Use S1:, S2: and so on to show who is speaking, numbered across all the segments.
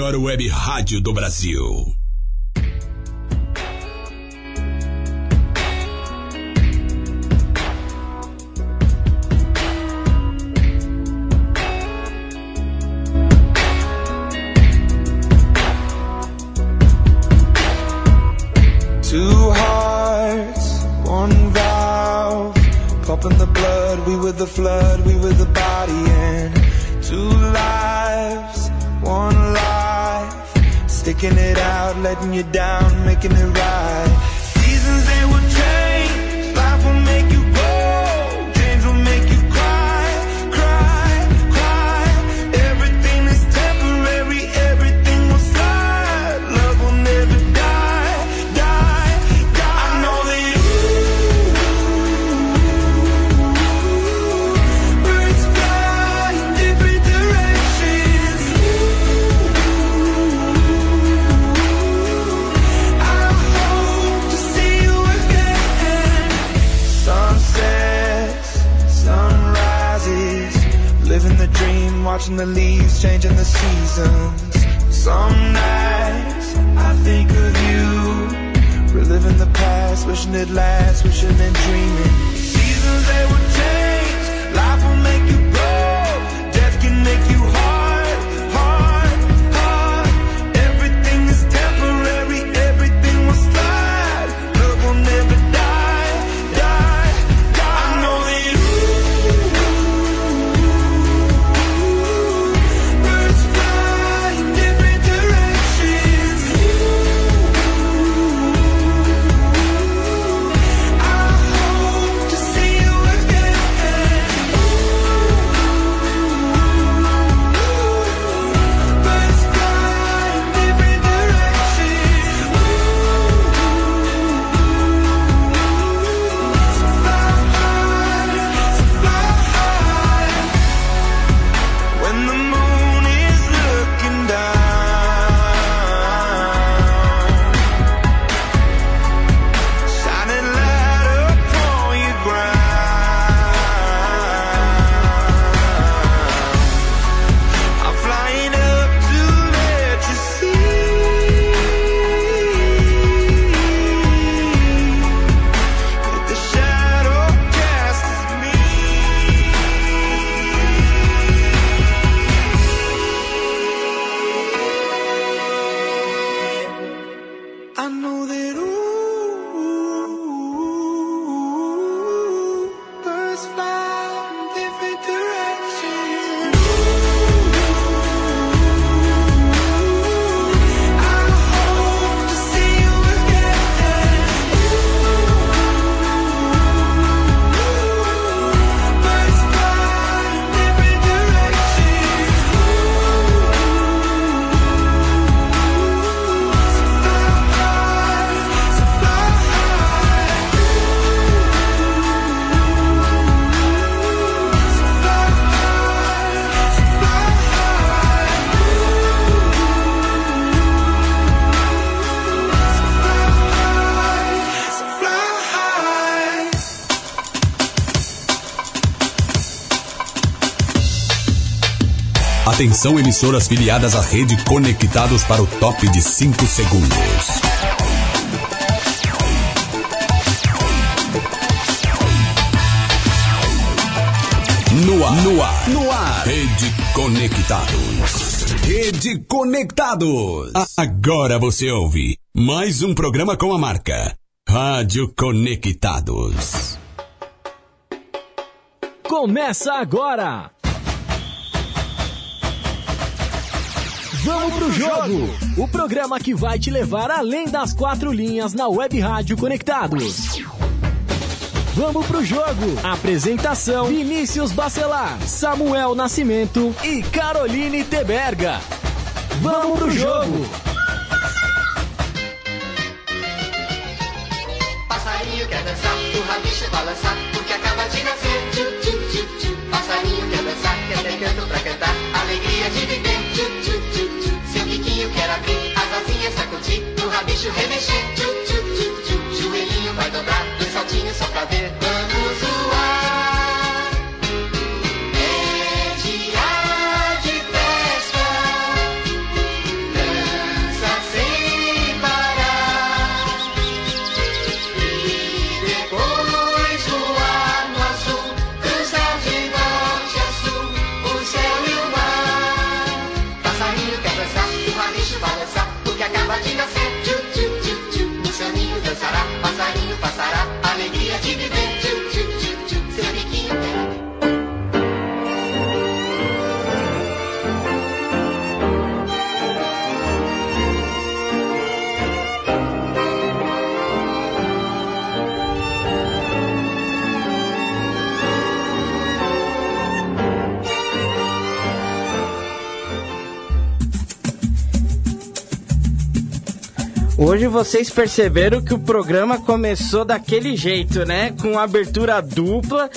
S1: Melhor web rádio do Brasil.
S2: Letting you down, making it right.
S1: Atenção emissoras filiadas à rede conectados para o top de 5 segundos. No ar, no ar, no ar. Rede Conectados. Rede Conectados. Agora você ouve mais um programa com a marca Rádio Conectados.
S3: Começa agora! Vamos pro jogo! O programa que vai te levar além das quatro linhas na Web Rádio Conectados. Vamos pro jogo! Apresentação: Vinícius Bacelar, Samuel Nascimento e Caroline Teberga. Vamos pro jogo!
S4: Passarinho quer dançar, o rabicho balançar, porque acaba de nascer. Tchu, tchu, tchu, tchu. Passarinho quer dançar, quer ter canto pra cantar, alegria de viver. Biquinho quer abrir, as asinhas sacudir, o rabicho remexer. Tchu, tchu, tchu, tchu. Joelhinho vai dobrar, dois saltinhos só pra ver.
S5: Hoje vocês perceberam que o programa começou daquele jeito, né? Com abertura dupla.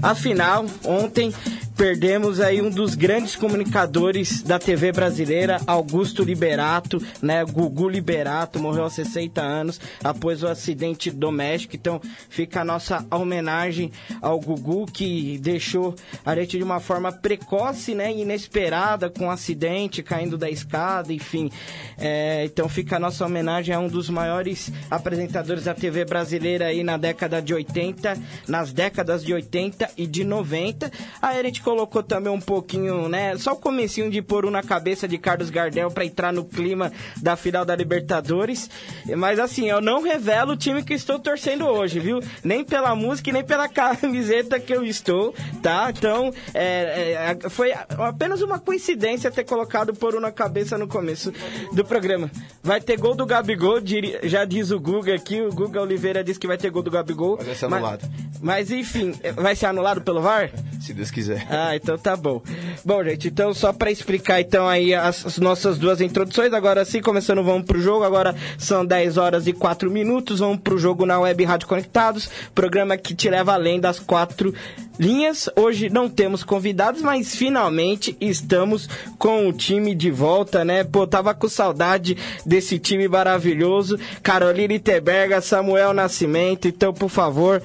S5: Afinal, ontem perdemos aí um dos grandes comunicadores da TV brasileira, Augusto Liberato, né? Gugu Liberato, morreu aos 60 anos após o acidente doméstico. Então, fica a nossa homenagem ao Gugu, que deixou a gente de uma forma precoce, né? Inesperada, com um acidente, caindo da escada, enfim. É, então, fica a nossa homenagem a um dos maiores apresentadores da TV brasileira aí na década de 80, nas décadas de 80 e de 90. Aí a gente colocou também um pouquinho, né? Só o comecinho de pôr um na cabeça de Carlos Gardel para entrar no clima da final da Libertadores. Mas assim, eu não revelo o time que estou torcendo hoje, viu? Nem pela música e nem pela camiseta que eu estou, tá? Então, é, é, foi apenas uma coincidência ter colocado pôr um na cabeça no começo do programa. Vai ter gol do Gabigol, já diz o Guga aqui, o Guga Oliveira disse que vai ter gol do Gabigol.
S6: Mas vai ser anulado.
S5: Mas, mas enfim, vai ser anulado pelo VAR?
S6: Se Deus quiser.
S5: Ah, então tá bom. Bom, gente, então só para explicar então aí as, as, nossas duas introduções, agora sim, começando, vamos pro jogo, agora são 10 horas e 4 minutos, vamos pro jogo na Web Rádio Conectados, programa que te leva além das quatro linhas. Hoje não temos convidados, mas finalmente estamos com o time de volta, né? Pô, tava com saudade desse time maravilhoso. Carolina Iteberga, Samuel Nascimento, então, por favor,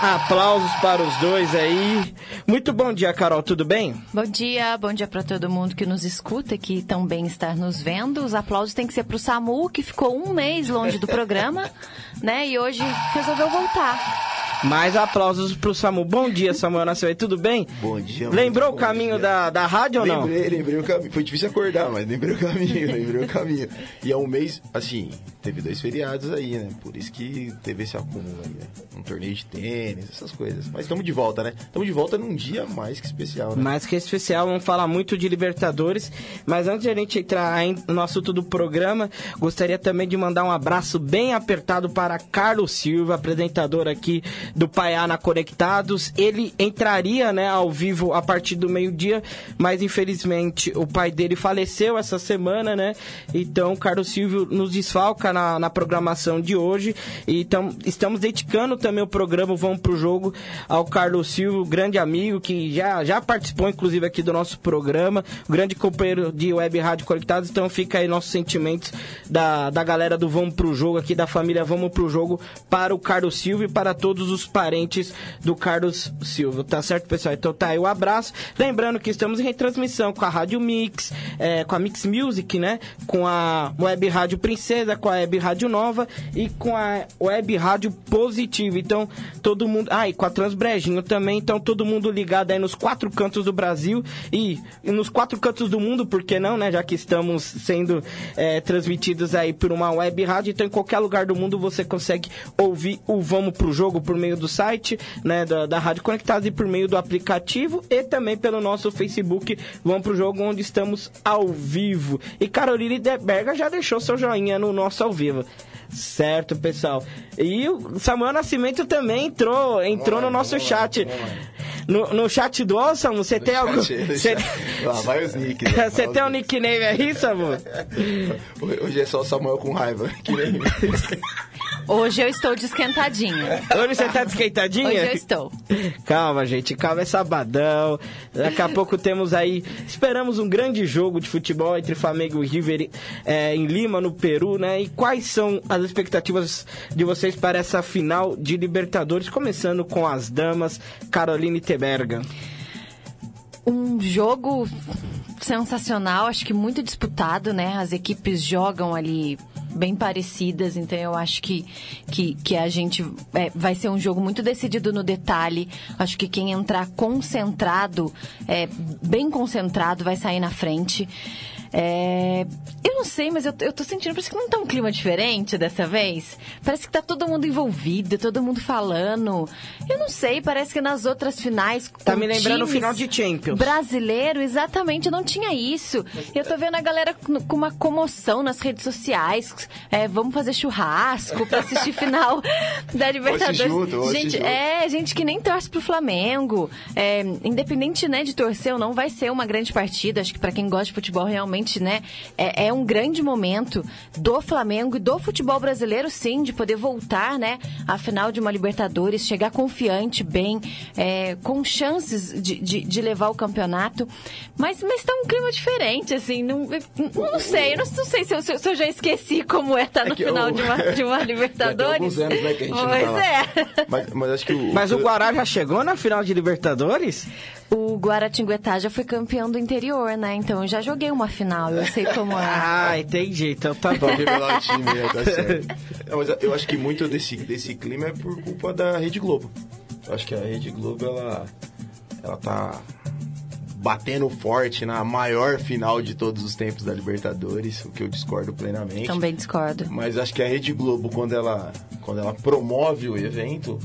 S5: aplausos para os dois aí. Muito bom dia, Carol, tudo bem?
S7: Bom dia, bom dia para todo mundo que nos escuta, que também está nos vendo. Os aplausos têm que ser para o Samu, que ficou um mês longe do programa, né? E hoje resolveu voltar.
S5: Mais aplausos pro Samu. Bom dia, Samuel Nascimento. Tudo bem?
S6: Bom dia.
S5: Lembrou o caminho da, da rádio ou não?
S6: Lembrei, lembrei o caminho. Foi difícil acordar, mas lembrei o caminho, lembrei o caminho. E é um mês, assim, teve dois feriados aí, né? Por isso que teve esse acúmulo aí, né? Um torneio de tênis, essas coisas. Mas estamos de volta, né? Estamos de volta num dia mais que especial, né?
S5: Mais que especial, vamos falar muito de Libertadores. Mas antes de a gente entrar no assunto do programa, gostaria também de mandar um abraço bem apertado para Carlos Silva, apresentador aqui do Paiá na Conectados. Ele entraria, né, ao vivo a partir do meio-dia, mas infelizmente o pai dele faleceu essa semana, né? Então, Carlos Silvio nos desfalca na, na programação de hoje. Então, estamos dedicando também o programa Vamos pro Jogo ao Carlos Silvio, grande amigo que já, já participou, inclusive, aqui do nosso programa, grande companheiro de Web Rádio Conectados. Então, fica aí nossos sentimentos da, da galera do Vamos pro Jogo, aqui da família Vamos pro Jogo, para o Carlos Silvio e para todos os parentes do Carlos Silva, tá certo, pessoal? Então tá aí o abraço. Lembrando que estamos em retransmissão com a Rádio Mix, é, com a Mix Music, né? Com a Web Rádio Princesa, com a Web Rádio Nova e com a Web Rádio Positivo. Então, todo mundo. Ah, e com a Transbrejinho também. Então, todo mundo ligado aí nos quatro cantos do Brasil e, e nos quatro cantos do mundo, por que não, né? Já que estamos sendo é, transmitidos aí por uma web rádio. Então, em qualquer lugar do mundo você consegue ouvir o Vamos Pro Jogo por meio do site né, da, da Rádio Conectados e por meio do aplicativo e também pelo nosso Facebook. Vamos pro jogo onde estamos ao vivo. E Carolina Deberga já deixou seu joinha no nosso ao vivo. Certo, pessoal. E o Samuel Nascimento também entrou, entrou no nosso chat. No, no chat do Awesome, você tem algum. Cê...
S6: Lá vai os nicks.
S5: Você tem um nickname aí, Samuel?
S6: Hoje é só Samuel com raiva.
S7: Hoje eu estou desquentadinha.
S5: Hoje você está desquentadinha?
S7: Hoje eu estou.
S5: Calma, gente, calma, é sabadão. Daqui a pouco temos aí. Esperamos um grande jogo de futebol entre Flamengo e River é, em Lima, no Peru, né? E quais são as expectativas de vocês para essa final de Libertadores? Começando com as damas, Caroline Teberga.
S7: Um jogo sensacional, acho que muito disputado, né? As equipes jogam ali bem parecidas, então eu acho que, que, que a gente é, vai ser um jogo muito decidido no detalhe. Acho que quem entrar concentrado, é, bem concentrado, vai sair na frente. É, eu não sei, mas eu, eu tô sentindo, parece que não tá um clima diferente dessa vez. Parece que tá todo mundo envolvido, todo mundo falando. Eu não sei, parece que nas outras finais.
S5: Tá me lembrando o final de Champions.
S7: Brasileiro, exatamente, não tinha isso. Eu tô vendo a galera com uma comoção nas redes sociais. É, vamos fazer churrasco pra assistir final da Libertadores.
S6: Junto,
S7: gente, é, gente que nem torce pro Flamengo. É, independente né, de torcer ou não, vai ser uma grande partida. Acho que para quem gosta de futebol realmente, né, é, é um grande momento do Flamengo e do futebol brasileiro, sim, de poder voltar, né, à final de uma Libertadores, chegar confiante, bem, é, com chances de, de, de levar o campeonato. Mas, mas tá um clima diferente, assim, não, não sei, não, não sei se eu, se eu já esqueci como é estar tá no
S6: É
S7: final
S6: eu-
S7: de uma, de uma
S6: tem
S7: Libertadores.
S6: alguns anos, né, que a gente não
S7: pois
S6: tá lá.
S7: é.
S6: Mas, mas acho que o.
S5: Mas o Guará já chegou na final de Libertadores?
S7: O Guaratinguetá já foi campeão do interior, né? Então eu já joguei uma final, eu sei como é.
S5: Ah, entendi. Então tá bom.
S6: Né? Tá certo. Não, mas eu acho que muito desse, desse clima é por culpa da Rede Globo. Eu acho que a Rede Globo, ela, ela tá batendo forte na maior final de todos os tempos da Libertadores, o que eu discordo plenamente.
S7: Também discordo.
S6: Mas acho que a Rede Globo, quando ela, quando ela promove o evento,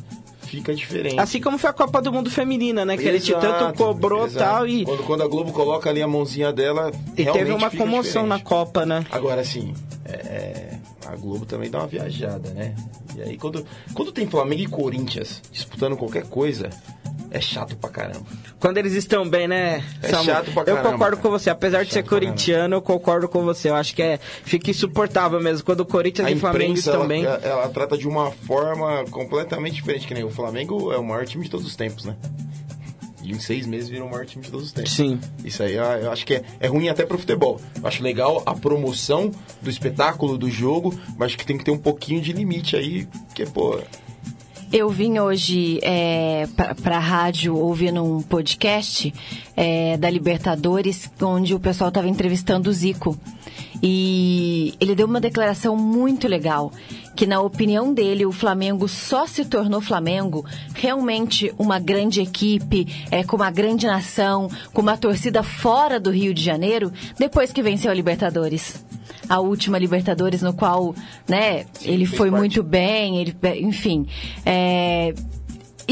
S6: fica diferente.
S5: Assim como foi a Copa do Mundo Feminina, né? Que a gente tanto
S6: Exato,
S5: cobrou
S6: exato.
S5: tal e,
S6: Quando, quando a Globo coloca ali a mãozinha dela,
S5: e teve uma comoção na
S6: diferente.
S5: Copa, né?
S6: Agora, assim, é, é, a Globo também dá uma viajada, né? E aí, quando, quando tem Flamengo e Corinthians disputando qualquer coisa, é chato pra caramba.
S5: Quando eles estão bem, né?
S6: É
S5: Samu?
S6: chato pra
S5: Eu
S6: caramba,
S5: concordo
S6: cara.
S5: com você. Apesar de
S6: Chato
S5: ser corintiano, eu concordo com você. Eu acho que é, fica insuportável mesmo. Quando o Corinthians
S6: A
S5: e o Flamengo estão
S6: ela,
S5: bem.
S6: ela trata de uma forma completamente diferente, que nem o Flamengo é o maior time de todos os tempos, né? E em seis meses virou o maior time de todos os tempos.
S5: Sim.
S6: Isso aí eu, eu acho que é, é ruim até pro futebol. Eu acho legal a promoção do espetáculo, do jogo, mas acho que tem que ter um pouquinho de limite aí, porque, pô,
S7: Eu vim hoje é, pra, pra rádio ouvindo um podcast é, da Libertadores, onde o pessoal estava entrevistando o Zico. E ele deu uma declaração muito legal, que na opinião dele o Flamengo só se tornou Flamengo realmente uma grande equipe, é, com uma grande nação, com uma torcida fora do Rio de Janeiro, depois que venceu a Libertadores. A última Libertadores no qual, né, ele
S6: fez
S7: foi
S6: parte.
S7: muito bem, ele, enfim. é,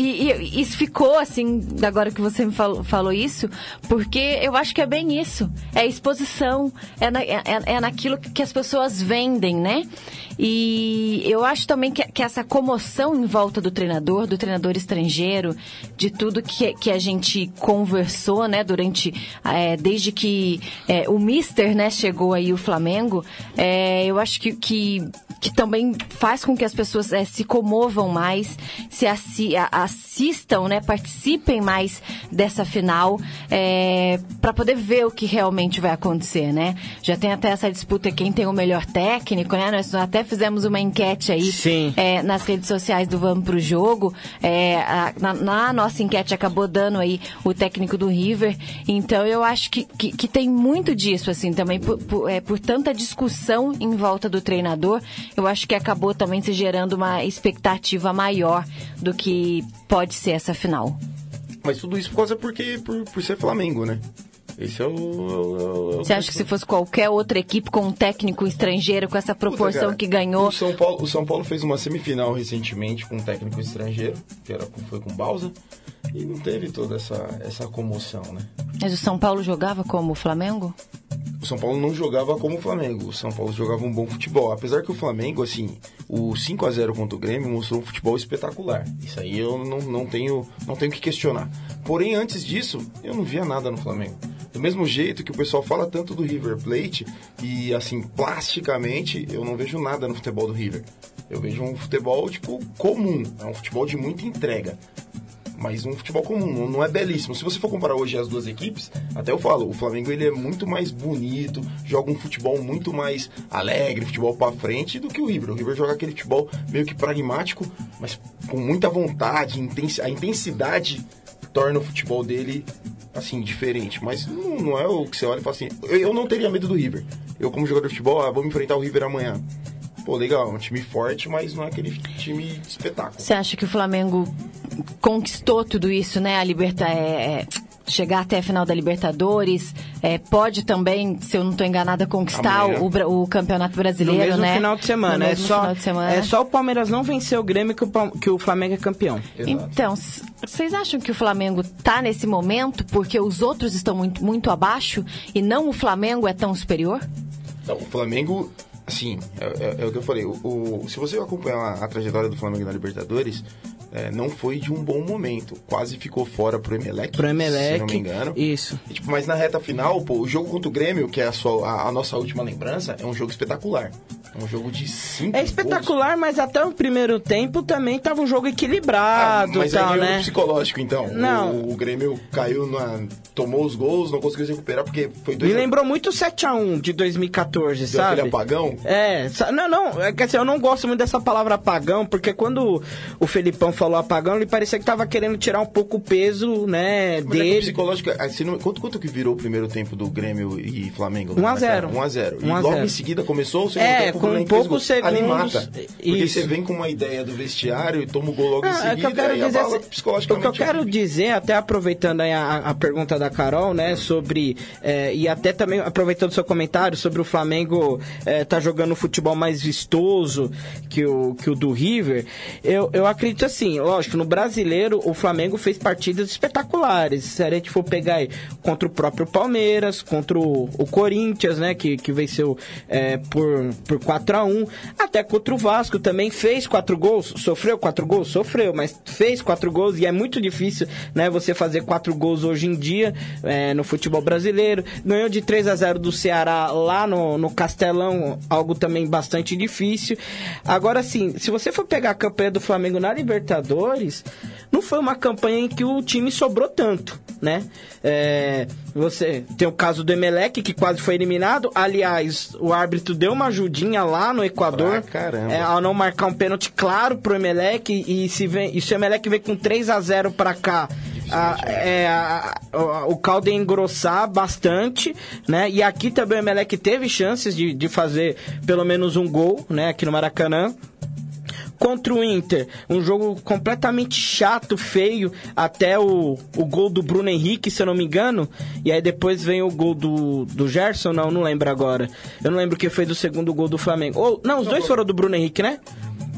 S7: e, e isso ficou assim, agora que você me falou, falou isso, porque eu acho que é bem isso. É exposição, é, na- é, é naquilo que as pessoas vendem, né? E eu acho também que, que essa comoção em volta do treinador, do treinador estrangeiro, de tudo que, que a gente conversou, né, durante, é, desde que é, o Mister, né, chegou aí o Flamengo, é, eu acho que, que, que também faz com que as pessoas é, se comovam mais, se assi- assistam, né, participem mais dessa final, para poder ver o que realmente vai acontecer, né? Já tem até essa disputa quem tem o melhor técnico, né? Nós até fizemos uma enquete aí é, nas redes sociais do Vamos Pro Jogo. É, a- na, na nossa enquete acabou dando aí o técnico do River. Então eu acho que, que, que tem muito disso, assim, também por, por, é, por tanta discussão em volta do treinador. Eu acho que acabou também se gerando uma expectativa maior do que pode ser essa final.
S6: Mas tudo isso por causa porque por, por ser Flamengo, né? Esse é o. é o- é o-
S7: Você acha que se fosse qualquer outra equipe com um técnico estrangeiro, com essa
S6: Puta,
S7: proporção
S6: cara,
S7: que ganhou,
S6: O São, Paulo, o São Paulo fez uma semifinal recentemente com um técnico estrangeiro, que era, foi com o Balsa, e não teve toda essa, essa comoção, né?
S7: mas o São Paulo jogava como o Flamengo?
S6: O São Paulo não jogava como o Flamengo. O São Paulo jogava um bom futebol. Apesar que o Flamengo, assim, o 5 a 0 contra o Grêmio mostrou um futebol espetacular. Isso aí eu não, não tenho não tenho que questionar. Porém, antes disso, eu não via nada no Flamengo. Do mesmo jeito que o pessoal fala tanto do River Plate, e assim, plasticamente, eu não vejo nada no futebol do River. Eu vejo um futebol, tipo, comum. É um futebol de muita entrega mas um futebol comum, não- é belíssimo. Se você for comparar hoje as duas equipes, até eu falo, o Flamengo ele é muito mais bonito, joga um futebol muito mais alegre, futebol pra frente do que o River. O River joga aquele futebol meio que pragmático, mas com muita vontade, a intensidade torna o futebol dele assim diferente, mas não, não é o que você olha e fala assim, eu, eu não teria medo do River. Eu como jogador de futebol, ah, vamos enfrentar o River amanhã. Pô, legal, é um time forte, mas não é aquele time de espetáculo.
S7: Você acha que o Flamengo conquistou tudo isso, né? A liberta é, é, chegar até a final da Libertadores, é, pode também, se eu não estou enganada, conquistar o, o Campeonato
S5: No
S7: Brasileiro,
S5: mesmo
S7: né?
S5: final de semana.
S7: No
S5: é, só,
S7: final de semana.
S5: é só o Palmeiras não vencer o Grêmio que o, que o Flamengo é campeão.
S6: Exato.
S7: Então, vocês acham que o Flamengo tá nesse momento porque os outros estão muito, muito abaixo e não o Flamengo é tão superior?
S6: Então, o Flamengo, assim, é, é- é o que eu falei. O, o- se você acompanhar a, a trajetória do Flamengo na Libertadores, é, não foi de um bom momento. Quase ficou fora pro Emelec,
S5: Pro Emelec.
S6: se não me engano.
S5: Isso.
S6: E, tipo, mas na reta final, pô, o jogo contra o Grêmio, que é a, sua, a, a nossa última lembrança, é um jogo espetacular. É um jogo de cinco
S5: É espetacular, mas até o primeiro tempo também tava um jogo
S6: gols. Ah,
S5: equilibrado
S6: mas
S5: e tal,
S6: aí veio
S5: né?
S6: psicológico, então.
S5: Não.
S6: O, o Grêmio caiu na... Tomou os gols, não conseguiu se recuperar, porque foi dois...
S5: Me lembrou muito o 7x1 de 2014,
S6: Deu
S5: sabe?
S6: aquele apagão.
S5: É, não, não, é que assim, eu não gosto muito dessa palavra apagão, porque quando o Felipão falou apagão, ele parecia que tava querendo tirar um pouco o peso, né,
S6: Mas é
S5: dele.
S6: psicológico, ah, se não- quanto, quanto que virou o primeiro tempo do Grêmio e Flamengo?
S5: 1 a 0.
S6: 1 a 0. E
S5: 1 a
S6: logo
S5: 0.
S6: em seguida começou o segundo
S5: É,
S6: tempo.
S5: Com poucos segundos,
S6: mata. Porque você vem com uma ideia do vestiário e toma o gol logo em
S5: Ah, é
S6: seguida
S5: que eu quero dizer, o que eu quero dizer, até aproveitando a, a pergunta da Carol, né, sobre é, e até também aproveitando o seu comentário sobre o Flamengo é, tá jogando um futebol mais vistoso que o, que o do River, eu, eu acredito assim, lógico, no brasileiro o Flamengo fez partidas espetaculares. Se a gente for pegar aí contra o próprio Palmeiras, contra o, o Corinthians, né, que, que venceu é, por, por 4 a 1 até contra o Vasco também fez quatro gols, sofreu quatro gols, sofreu, mas fez quatro gols e é muito difícil, né, você fazer quatro gols hoje em dia é, no futebol brasileiro. Ganhou de 3 a 0 do Ceará lá no, no Castelão, algo também bastante difícil. Agora sim, se você for pegar a campanha do Flamengo na Libertadores, não foi uma campanha em que o time sobrou tanto, né? É, você tem o caso do Emelec, que quase foi eliminado. Aliás, o árbitro deu uma ajudinha lá no Equador.
S6: Caramba.
S5: É, ao não marcar um pênalti claro pro Emelec. E, se, vem, e se o Emelec vem com 3 a 0 pra cá, a- é, a- a- o caldo engrossar bastante, né? E aqui também o Emelec teve chances de, de fazer pelo menos um gol, né? Aqui no Maracanã. Contra o Inter, um jogo completamente chato, feio, até o, o gol do Bruno Henrique, se eu não me engano. E aí depois vem o gol do, do Gerson, não, não lembro agora. Eu não lembro quem foi do segundo gol do Flamengo. Ou, não, os dois foram do Bruno Henrique, né?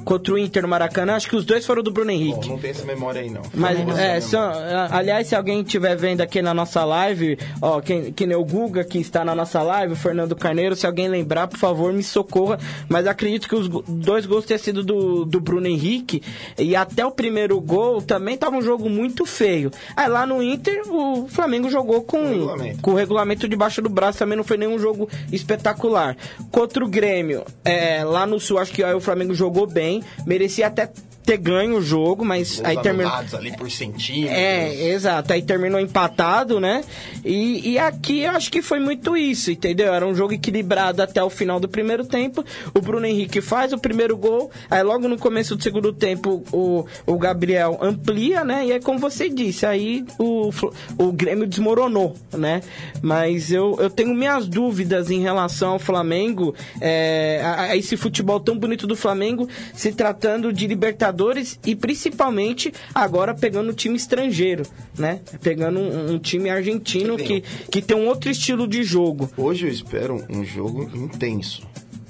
S5: Contra o Inter no Maracanã, acho que os dois foram do Bruno Henrique.
S6: Bom, não tem essa memória aí, não.
S5: Mas, é,
S6: mesmo.
S5: são, a- aliás, se alguém estiver vendo aqui na nossa live, ó, quem, que nem o Guga que está na nossa live, o Fernando Carneiro, se alguém lembrar, por favor, me socorra. Mas acredito que os dois gols tenham sido do, do Bruno Henrique. E até o primeiro gol também estava um jogo muito feio. Aí lá no Inter, o Flamengo jogou com,
S6: regulamento.
S5: com o regulamento debaixo do braço, também não foi nenhum jogo espetacular. Contra o Grêmio, é, lá no Sul, acho que aí o Flamengo jogou bem, merecia até ter ganho o jogo, mas
S6: Gols
S5: aí terminou.
S6: ali por centímetros.
S5: É, exato. Aí terminou empatado, né? E, e aqui eu acho que foi muito isso, entendeu? Era um jogo equilibrado até o final do primeiro tempo. O Bruno Henrique faz o primeiro gol. Aí logo no começo do segundo tempo o, o Gabriel amplia, né? E é como você disse, aí o, o Grêmio desmoronou, né? Mas eu, eu tenho minhas dúvidas em relação ao Flamengo, é, a, a esse futebol tão bonito do Flamengo, se tratando de Libertadores e principalmente agora pegando time estrangeiro, né? Pegando um, um time argentino que, que tem um outro estilo de jogo.
S6: Hoje eu espero um jogo intenso,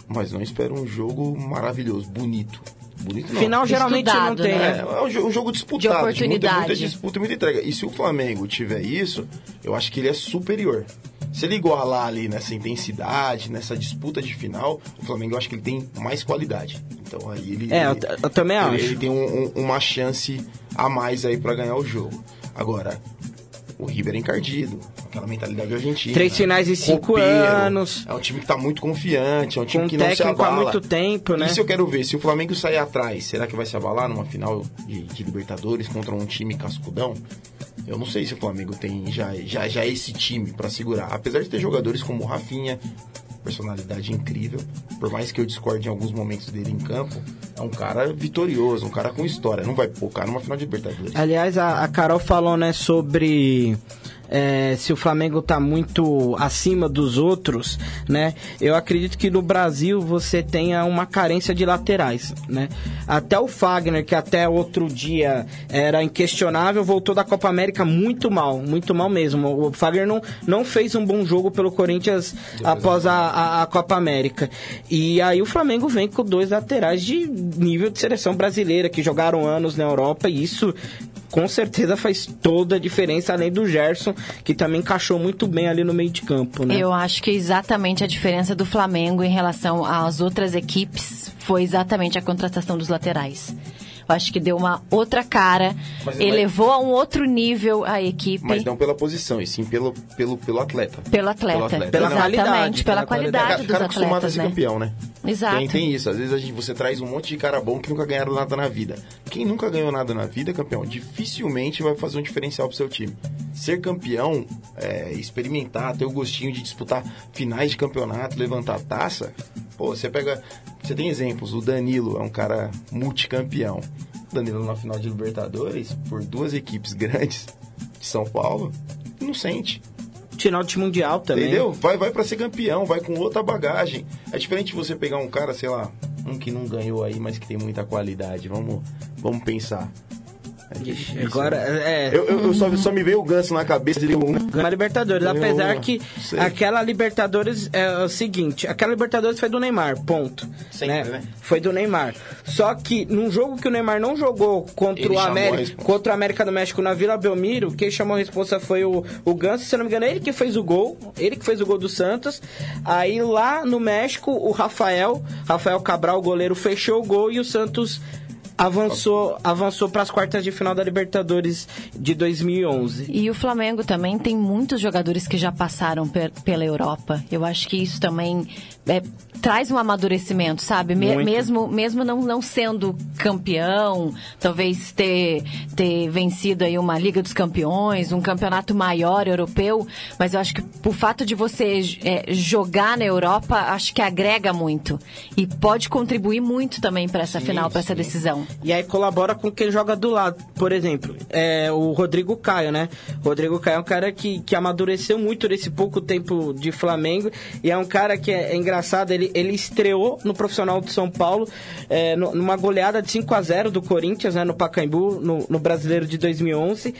S6: mas não espero um jogo maravilhoso, bonito. Bonito não.
S5: Final geralmente não
S7: Estudado,
S5: tem,
S7: né?
S5: né?
S6: É, é um jo- jogo disputado,
S7: De
S6: muita,
S7: oportunidade.
S6: muita disputa, muita entrega. E se o Flamengo tiver isso, eu acho que ele é superior. Se ele igualar ali nessa intensidade, nessa disputa de final, o Flamengo eu acho que ele tem mais qualidade. Então aí ele.
S5: É, eu eu também
S6: ele,
S5: acho.
S6: Ele tem um- um- uma chance a mais aí pra ganhar o jogo. Agora, o River é encardido, aquela mentalidade argentina.
S5: Três finais em cinco
S6: Copeiro,
S5: anos.
S6: É um time que tá muito confiante, é um time que não se
S5: técnico há
S6: abala.
S5: muito tempo, né?
S6: Isso eu quero ver. Se o Flamengo sair atrás, será que vai se abalar numa final de, de Libertadores contra um time cascudão? Eu não sei se o Flamengo tem já, já, já esse time pra segurar. Apesar de ter jogadores como o Rafinha, personalidade incrível. Por mais que eu discorde em alguns momentos dele em campo, é um cara vitorioso, um cara com história. Não vai pocar numa final de Libertadores.
S5: Aliás, a, a Carol falou, né, sobre é, se o Flamengo tá muito acima dos outros, né? Eu acredito que no Brasil você tenha uma carência de laterais, né? Até o Fagner, que até outro dia era inquestionável, voltou da Copa América muito mal, muito mal mesmo. O Fagner não, não fez um bom jogo pelo Corinthians após a, a, a Copa América. E aí o Flamengo vem com dois laterais de nível de seleção brasileira, que jogaram anos na Europa, e isso com certeza faz toda a diferença, além do Gerson, que também encaixou muito bem ali no meio de campo, né?
S7: Eu acho que exatamente a diferença do Flamengo em relação às outras equipes foi exatamente a contratação dos laterais. Eu acho que deu uma outra cara,
S6: Mas-
S7: elevou a um outro nível a equipe.
S6: Mas não pela posição, e sim pelo, pelo, pelo atleta.
S7: Pelo atleta.
S5: Pela
S7: Exatamente,
S5: qualidade,
S7: pela
S5: pela
S7: qualidade
S6: cara,
S7: dos
S6: cara acostumado a
S7: atletas,
S6: ser
S7: né?
S6: campeão, né?
S7: Exato.
S6: Tem, tem isso. Às vezes a gente, você traz um monte de cara bom que nunca ganharam nada na vida. Quem nunca ganhou nada na vida, campeão, dificilmente vai fazer um diferencial pro seu time. Ser campeão, é, experimentar, ter o gostinho de disputar finais de campeonato, levantar taça. Pô, você pega. Você tem exemplos. O Danilo é um cara multicampeão. O Danilo na final de Libertadores, por duas equipes grandes de São Paulo, não sente.
S5: Final de mundial também.
S6: Entendeu? Vai, vai para ser campeão, vai com outra bagagem. É diferente você pegar um cara, sei lá, um que não ganhou aí, mas que tem muita qualidade. Vamos, vamos pensar. Difícil,
S5: Agora,
S6: né?
S5: é.
S6: Eu, eu, eu só, só me veio o ganso na cabeça de um.
S5: Ganhou a Libertadores,
S6: Ganhou
S5: apesar que
S6: Sei.
S5: aquela Libertadores é o seguinte, aquela Libertadores foi do Neymar, ponto.
S6: Sempre, né?
S5: Foi do Neymar. Só que num jogo que o Neymar não jogou contra
S6: Ele
S5: o América, contra o América do México na Vila Belmiro, quem chamou a responsa foi o, o Ganso, se eu não me engano, ele que fez o gol, ele que fez o gol do Santos. Aí lá no México, o Rafael, Rafael Cabral, o goleiro, fechou o gol e o Santos avançou, avançou para as quartas de final da Libertadores de 2011.
S7: E o Flamengo também tem muitos jogadores que já passaram per- pela Europa. Eu acho que isso também é, traz um amadurecimento, sabe? Me- mesmo mesmo não, não sendo campeão, talvez ter, ter vencido aí uma Liga dos Campeões, um campeonato maior europeu, mas eu acho que o fato de você é, jogar na Europa, acho que agrega muito. E pode contribuir muito também para essa final, para essa decisão.
S5: E aí colabora com quem joga do lado. Por exemplo, é o Rodrigo Caio, né? O Rodrigo Caio é um cara que, que amadureceu muito nesse pouco tempo de Flamengo. E é um cara que é, é engraçado, ele, ele estreou no profissional de São Paulo é, numa goleada de 5 a 0 do Corinthians, né? No Pacaembu, no, no Brasileiro de 2011.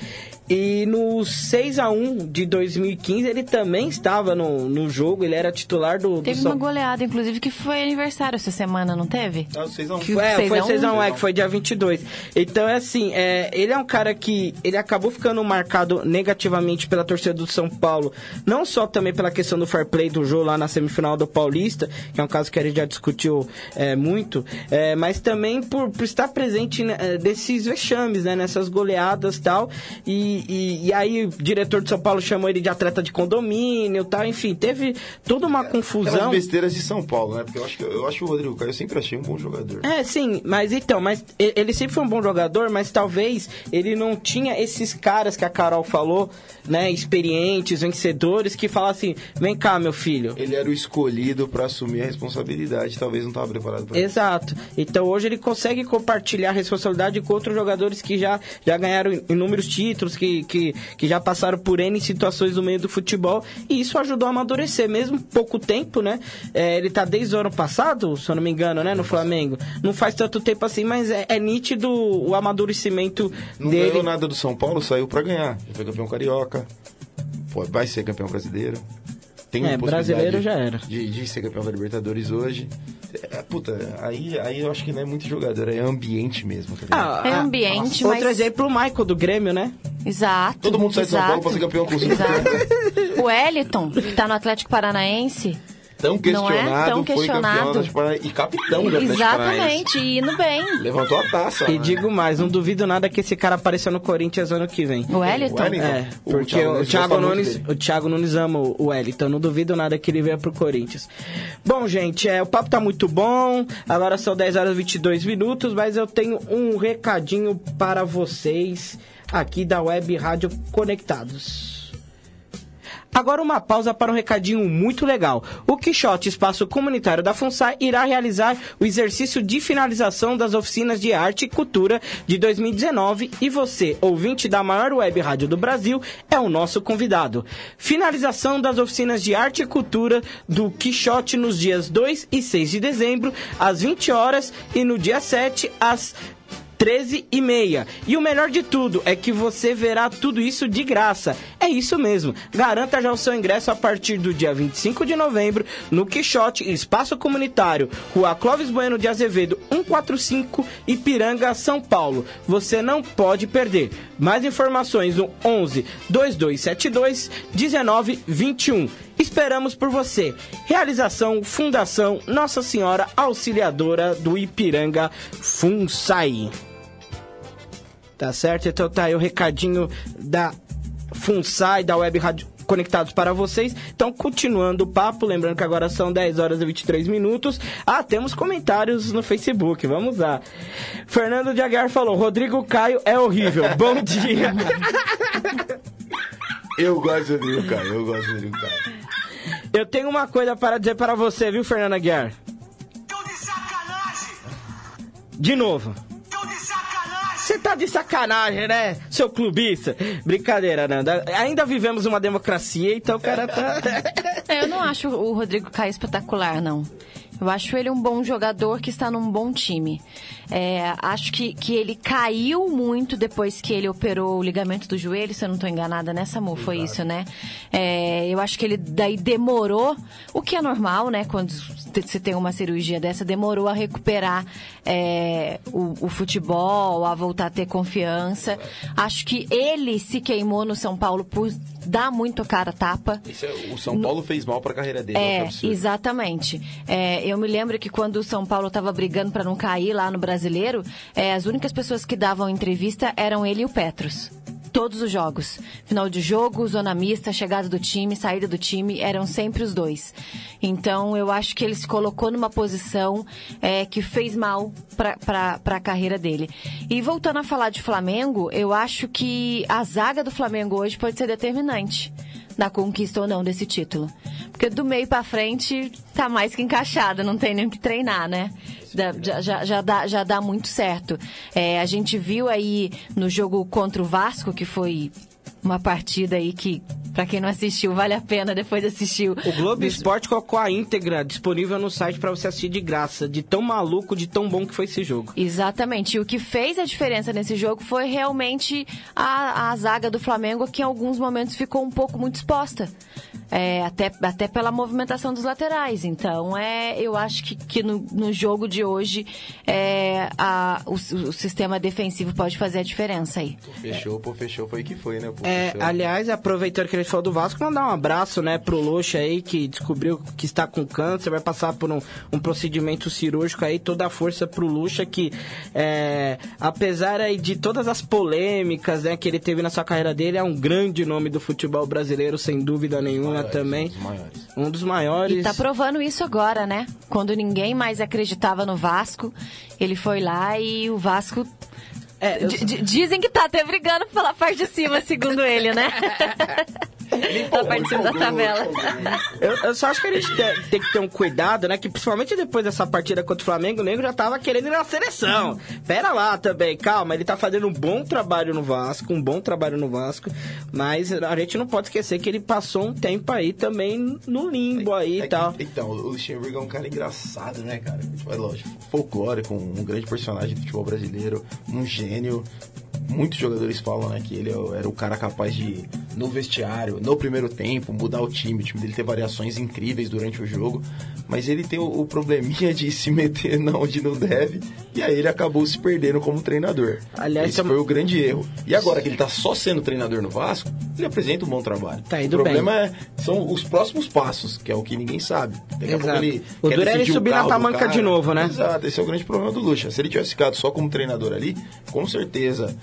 S5: E no 6 a 1 de 2015 ele também estava no, no jogo, ele era titular do, do
S7: Teve
S5: São
S7: uma goleada, inclusive, que foi aniversário essa semana, não teve?
S6: Ah, vocês não...
S7: Que-
S5: É, foi
S7: 6 a 1?
S5: 6x1, é, que foi dia 22. Então, é assim, é, ele é um cara que ele acabou ficando marcado negativamente pela torcida do São Paulo, não só também pela questão do fair play do jogo lá na semifinal do Paulista, que é um caso que a gente já discutiu é, muito, é, mas também por, por estar presente né, é, desses vexames, né, nessas goleadas e tal. E, e, e aí o diretor de São Paulo chamou ele de atleta de condomínio tal, enfim, teve toda uma
S6: Aquelas
S5: confusão.
S6: besteiras de São Paulo, né? Porque eu acho que eu acho o Rodrigo Caio, eu sempre achei um bom jogador.
S5: É, sim, mas então, mas ele sempre foi um bom jogador, mas talvez ele não tinha esses caras que a Carol falou, né, experientes, vencedores, que falam assim, vem cá, meu filho.
S6: Ele era o escolhido pra assumir a responsabilidade, talvez não tava preparado pra isso.
S5: Exato. Então hoje ele consegue compartilhar a responsabilidade com outros jogadores que já, já ganharam inúmeros títulos, que, que, que já passaram por N situações no meio do futebol. E isso ajudou a amadurecer, mesmo pouco tempo, né? É, ele tá desde o ano passado, se eu não me engano, né? No Flamengo. Não faz tanto tempo assim, mas é, é nítido o amadurecimento
S6: Não
S5: dele.
S6: ganhou nada do São Paulo, saiu pra ganhar. Já foi campeão carioca. Vai ser campeão brasileiro. Tem
S5: É, brasileiro já era.
S6: De, de ser campeão da Libertadores hoje. É, puta, aí, aí eu acho que não é muito jogador, é ambiente mesmo. Tá?
S5: Ah,
S7: É
S5: ah,
S7: ambiente,
S5: Outro
S7: mas-
S5: exemplo, o Michael do Grêmio, né?
S7: Exato.
S6: Todo mundo sai de São Paulo pra ser campeão com.
S7: O Wellington, que tá no Atlético Paranaense.
S6: Tão questionado,
S7: Não é? Tão
S6: foi campeão
S7: questionado.
S6: do Atlético Paranaense e capitão do.
S7: Exatamente, e indo bem.
S6: Levantou a taça.
S5: E
S6: né?
S5: digo mais, não duvido nada que esse cara apareça no Corinthians ano que vem.
S7: O Wellington?
S5: É,
S6: O
S5: porque
S6: Thiago
S5: o
S6: Nunes
S5: Thiago, Nunes, o Thiago Nunes ama o Wellington, não duvido nada que ele venha pro Corinthians. Bom, gente, é, o papo tá muito bom, agora são 10 horas e 22 minutos, mas eu tenho um recadinho para vocês aqui da Web Rádio Conectados. Agora uma pausa para um recadinho muito legal. O Quixote Espaço Comunitário da FUNSAI irá realizar o exercício de finalização das oficinas de arte e cultura de 2019 e você, ouvinte da maior web rádio do Brasil, é o nosso convidado. Finalização das oficinas de arte e cultura do Quixote nos dias 2 e 6 de dezembro, às 20 horas e no dia 7 às 13 e meia. E o melhor de tudo é que você verá tudo isso de graça. É isso mesmo. Garanta já o seu ingresso a partir do dia 25 de novembro no Quixote Espaço Comunitário, Rua Clóvis Bueno de Azevedo, 145, Ipiranga, São Paulo. Você não pode perder. Mais informações no 11 2272 1921. Esperamos por você. Realização Fundação Nossa Senhora Auxiliadora do Ipiranga FUNSAI. Tá certo? Então tá aí o recadinho da FUNSAI, da Web Rádio Conectados para vocês. Então, continuando o papo, lembrando que agora são 10 horas e 23 minutos. Ah, temos comentários no Facebook, vamos lá. Fernando de Aguiar falou: Rodrigo Caio é horrível. Bom dia.
S6: Eu gosto do Rodrigo Caio, eu gosto do Rodrigo Caio.
S5: Eu tenho uma coisa para dizer para você, viu, Fernando Aguiar?
S8: Tão de sacanagem!
S5: De novo. Você tá de sacanagem, né, seu clubista? Brincadeira, Nanda. Ainda vivemos uma democracia, então o cara tá.
S7: É, Eu não acho o Rodrigo Caio espetacular, não. Eu acho ele um bom jogador que está num bom time. É, acho que, que ele caiu muito depois que ele operou o ligamento do joelho, se eu não estou enganada, né, Samu? Foi isso, né? É, eu acho que ele daí demorou, o que é normal, né? Quando você tem uma cirurgia dessa, demorou a recuperar é, o, o futebol, a voltar a ter confiança. Acho que ele se queimou no São Paulo por dar muito cara a tapa.
S6: É- o São Paulo fez mal pra carreira dele,
S7: É,
S6: é,
S7: exatamente. É, eu me lembro que quando o São Paulo estava brigando para não cair lá no Brasileiro, é, as únicas pessoas que davam entrevista eram ele e o Petros. Todos os jogos. Final de jogo, zona mista, chegada do time, saída do time, eram sempre os dois. Então, eu acho que ele se colocou numa posição é, que fez mal para a carreira dele. E voltando a falar de Flamengo, eu acho que a zaga do Flamengo hoje pode ser determinante na conquista ou não desse título. Porque do meio pra frente tá mais que encaixada, não tem nem que treinar, né? Já, já, já dá, já dá muito certo. É, a gente viu aí no jogo contra o Vasco, que foi uma partida aí que, pra quem não assistiu, vale a pena depois assistir.
S5: O Globo Esporte colocou a íntegra disponível no site para você assistir de graça. De tão maluco, de tão bom que foi esse jogo.
S7: Exatamente. E o que fez a diferença nesse jogo foi realmente a, a zaga do Flamengo, que em alguns momentos ficou um pouco muito exposta. É, até, até pela movimentação dos laterais. Então, é, eu acho que, que no, no jogo de hoje é, a, o, o sistema defensivo pode fazer a diferença aí.
S6: Fechou, pô, fechou, foi que foi, né? Pô,
S5: É, aliás, aproveitando que a gente falou do Vasco, mandar um abraço, né, pro Luxa aí, que descobriu que está com câncer, vai passar por um, um procedimento cirúrgico aí, toda a força pro Luxa, que é, apesar aí de todas as polêmicas, né, que ele teve na sua carreira dele, é um grande nome do futebol brasileiro, sem dúvida nenhuma
S6: Maiores,
S5: também.
S6: um dos maiores.
S5: Um dos maiores.
S7: E tá provando isso agora, né? Quando ninguém mais acreditava no Vasco, ele foi lá e o Vasco.
S5: É,
S7: dizem que tá até brigando pela parte de cima, segundo ele, né? tá parte de cima da tabela.
S5: Eu, eu só acho que a gente te- tem que ter um cuidado, né? Que principalmente depois dessa partida contra o Flamengo, o Nego já tava querendo ir na seleção. Pera lá também, calma, ele tá fazendo um bom trabalho no Vasco, um bom trabalho no Vasco, mas a gente não pode esquecer que ele passou um tempo aí também no limbo aí
S6: É
S5: e
S6: que-
S5: tal.
S6: Então, o Luxemburgo é um cara engraçado, né, cara? É lógico, folclórico, um grande personagem do futebol brasileiro, um gênio. Muitos jogadores falam, né, que ele é era o cara capaz de, no vestiário, no primeiro tempo, mudar o time. O time dele ter variações incríveis durante o jogo. Mas ele tem o, o probleminha de se meter na onde não deve. E aí ele acabou se perdendo como treinador.
S5: Aliás,
S6: Esse foi o grande erro. E agora que ele tá só sendo treinador no Vasco, ele apresenta um bom trabalho.
S5: Tá indo
S6: o problema é, são os próximos passos, que é o que ninguém sabe. Daqui a pouco
S5: Exato.
S6: ele
S5: O
S6: quer
S5: duro é ele subir na tamanca de novo, né?
S6: Exato, esse é o grande problema do Lucha. Se ele tivesse ficado só como treinador ali, com certeza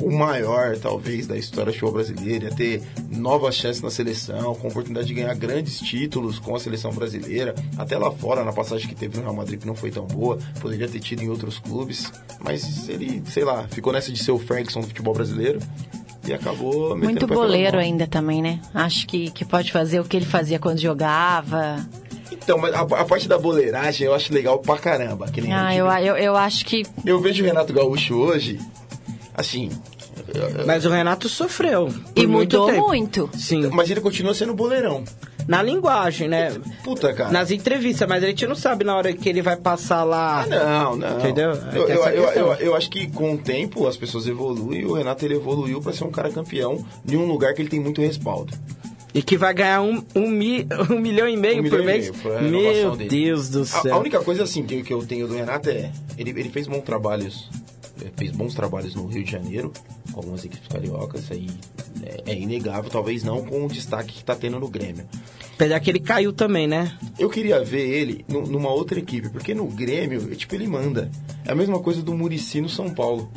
S6: o maior, talvez, da história do futebol brasileiro, ia ter novas chances na seleção, com oportunidade de ganhar grandes títulos com a seleção brasileira, até lá fora, na passagem que teve no Real Madrid, que não foi tão boa, poderia ter tido em outros clubes, mas ele, sei lá, ficou nessa de ser o Ferguson do futebol brasileiro e acabou
S7: Muito boleiro ainda também, né? Acho que, que pode fazer o que ele fazia quando jogava.
S6: Então, mas a, a parte da boleiragem eu acho legal pra caramba. Que nem
S7: Ah, eu, eu, eu acho que.
S6: eu vejo o Renato Gaúcho hoje, assim.
S5: Mas o Renato sofreu. por
S7: E mudou
S5: tempo.
S7: muito.
S5: Sim.
S6: Mas ele continua sendo boleirão.
S5: Na linguagem, né?
S6: Puta, cara.
S5: Nas entrevistas, mas a gente não sabe na hora que ele vai passar lá.
S6: Ah, não, não.
S5: Entendeu?
S6: Eu,
S5: Tem
S6: eu, eu, eu, eu acho que com o tempo as pessoas evoluem e o Renato ele evoluiu pra ser um cara campeão em um lugar que ele tem muito respaldo.
S5: E que vai ganhar um, um, mi- um milhão e meio
S6: Um
S5: por
S6: milhão e
S5: mês.
S6: meio, a
S5: Meu
S6: dele.
S5: Deus do
S6: A,
S5: céu.
S6: a única coisa assim que, que eu tenho do Renato é. Ele, ele fez bons trabalhos. Eh, Fez bons trabalhos no Rio de Janeiro, com algumas equipes cariocas, aí é, é inegável, talvez não com o destaque que tá tendo no Grêmio.
S5: Apesar que ele caiu também, né?
S6: Eu queria ver ele nu- numa outra equipe, porque no Grêmio, tipo, ele manda. É a mesma coisa do Murici no São Paulo.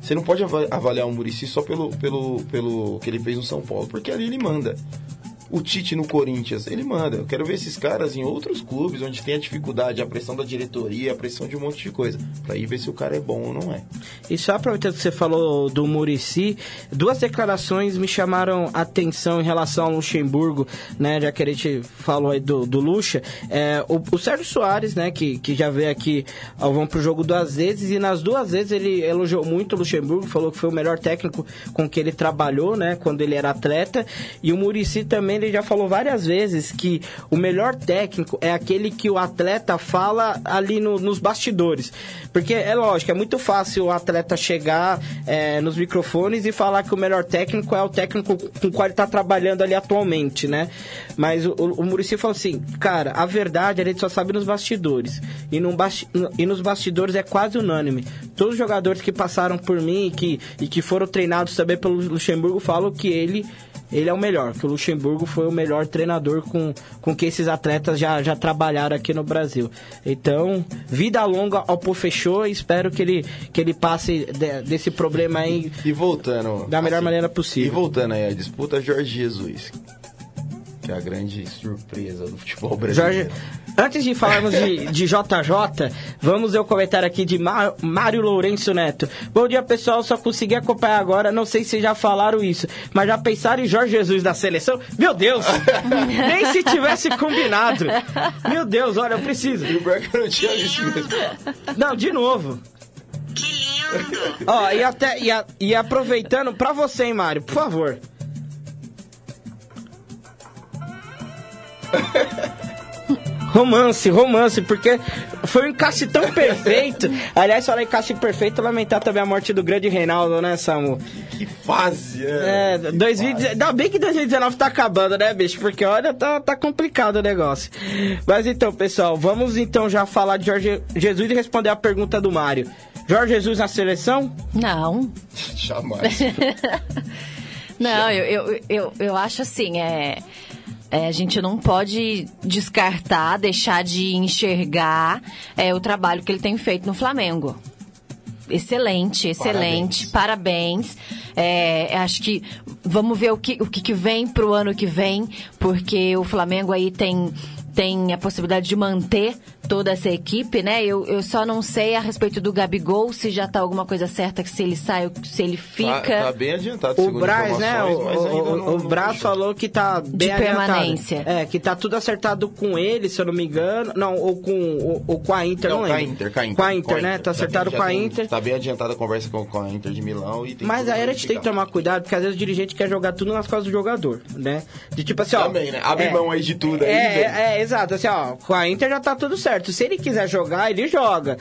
S6: Você não pode ava- avaliar o Murici só pelo, pelo, pelo que ele fez no São Paulo, porque ali ele manda. O Tite no Corinthians, ele manda. Eu quero ver esses caras em outros clubes onde tem a dificuldade, a pressão da diretoria, a pressão de um monte de coisa. Pra ir ver se o cara é bom ou não é.
S5: E só aproveitando que você falou do Murici, duas declarações me chamaram atenção em relação ao Luxemburgo, né? Já que a gente falou aí do, do Luxa. É, o, o Sérgio Soares, né? Que, que já veio aqui ao Vão pro Jogo duas vezes, e nas duas vezes ele elogiou muito o Luxemburgo, falou que foi o melhor técnico com que ele trabalhou, né? Quando ele era atleta. E o Murici também, ele já falou várias vezes que o melhor técnico é aquele que o atleta fala ali no- nos bastidores. Porque é lógico, é muito fácil o atleta chegar é, nos microfones e falar que o melhor técnico é o técnico com o qual ele está trabalhando ali atualmente, né? Mas o, o Muricy falou assim, cara, a verdade a gente só sabe nos bastidores. E, num basti- e nos bastidores é quase unânime. Todos os jogadores que passaram por mim que, e que foram treinados também pelo Luxemburgo falam que ele ele é o melhor, que o Luxemburgo foi o melhor treinador com, com que esses atletas já, já trabalharam aqui no Brasil. Então, vida longa ao Pô Fechou, espero que ele, que ele passe de- desse problema aí
S6: E voltando.
S5: da melhor
S6: assim,
S5: maneira
S6: E
S5: possível.
S6: voltando aí, a disputa Jorge Jesus. Que é a grande surpresa do futebol brasileiro.
S5: Jorge, antes de falarmos de, de JJ, vamos ver o comentário aqui de Má- Mário Lourenço Neto. Bom dia, pessoal. Só consegui acompanhar agora. Não sei se já falaram isso, mas já pensaram em Jorge Jesus da seleção? Meu Deus! Nem se tivesse combinado. Meu Deus, olha, eu preciso.
S6: E o pior é não tinha visto mesmo.
S5: Não, de novo.
S8: Que lindo!
S5: Ó, e até e, a- e aproveitando pra você, hein, Mário, por favor. Romance, romance, porque foi um encaixe tão perfeito. Aliás, falar em encaixe perfeito, lamentar também a morte do grande Reinaldo, né, Samu?
S6: Que fase, né?
S5: É, 2019, ainda bem que 2019 tá acabando, né, bicho? Porque olha, tá, tá complicado o negócio. Mas então, pessoal, vamos então já falar de Jorge Jesus e responder a pergunta do Mário. Jorge Jesus na seleção?
S7: Não,
S6: Jamais.
S7: Não, eu, eu, eu, eu acho assim, é, é, a gente não pode descartar, deixar de enxergar é, o trabalho que ele tem feito no Flamengo. Excelente, excelente, parabéns. É, acho que vamos ver o que, o que, vem pro ano que vem, porque o Flamengo aí tem, tem a possibilidade de manter toda essa equipe, né? Eu, eu só não sei a respeito do Gabigol, se já tá alguma coisa certa, que se ele sai ou se ele fica.
S6: Tá, tá bem adiantado,
S5: O Braz, né? O, o,
S6: não-
S5: o Braz falou que tá bem adiantado.
S7: permanência.
S5: É, que tá tudo acertado com ele, se eu não me engano. Não, ou com, ou, ou com a Inter, não,
S6: Não, com a
S5: lembro.
S6: Inter, com a Inter.
S5: Com a Inter, né? Tá acertado com a Inter.
S6: Tá bem adiantada a conversa com, com a Inter de Milão e tem
S5: Mas aí a gente tem que tomar cuidado, porque às vezes o dirigente quer jogar tudo nas costas do jogador, né? De tipo assim, ó.
S6: Também, né? Abre mão aí de tudo aí,
S5: É, é, é, exato. Assim, ó, com a Inter já tá tudo certo. Se ele quiser jogar, ele joga.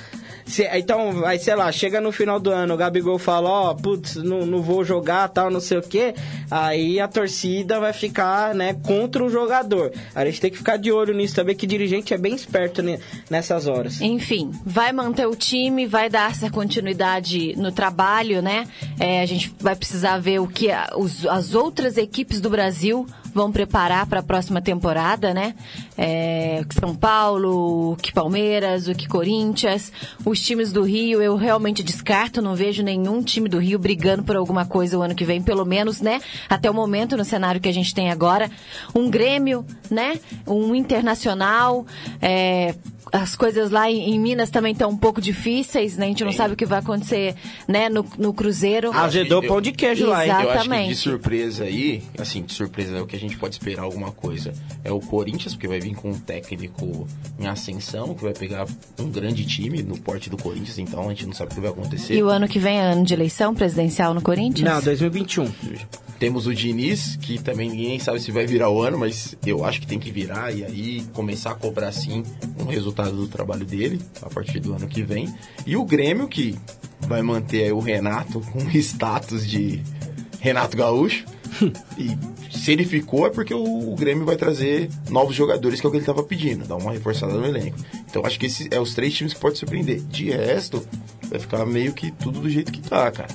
S5: Se- então, aí, sei lá, chega no final do ano, o Gabigol fala, ó, putz, não, não vou jogar, tal, não sei o quê. Aí a torcida vai ficar, né, contra o jogador. A gente tem que ficar de olho nisso também, que dirigente é bem esperto ne- nessas horas.
S7: Enfim, vai manter o time, vai dar essa continuidade no trabalho, né? É, a gente vai precisar ver o que a- os- as outras equipes do Brasil vão preparar para a próxima temporada, né? É, São Paulo, o que Palmeiras, o que Corinthians, os times do Rio, eu realmente descarto, não vejo nenhum time do Rio brigando por alguma coisa o ano que vem, pelo menos, né? Até o momento, no cenário que a gente tem agora. Um Grêmio, né? Um Internacional, é, as coisas lá em, em Minas também estão um pouco difíceis, né? A gente não sabe o que vai acontecer, né? No, no Cruzeiro.
S5: Azedou
S6: eu-
S5: pão de queijo lá, hein?
S7: Exato.
S6: Eu acho que
S7: Exatamente.
S6: de surpresa aí, assim, de surpresa é o que a gente pode esperar alguma coisa. É o Corinthians, porque vai vir com um técnico em ascensão, que vai pegar um grande time no porte do Corinthians, então a gente não sabe o que vai acontecer.
S7: E o ano que vem é ano de eleição presidencial no Corinthians?
S5: Não, 2021.
S6: Temos o Diniz, que também ninguém sabe se vai virar o ano, mas eu acho que tem que virar e aí começar a cobrar sim um resultado do trabalho dele a partir do ano que vem. E o Grêmio, que vai manter o Renato com status de Renato Gaúcho. e se ele ficou é porque o, o Grêmio vai trazer novos jogadores, que é o que ele estava pedindo, dar uma reforçada no elenco. Então acho que esses é os três times que pode surpreender. De resto, vai ficar meio que tudo do jeito que tá, cara.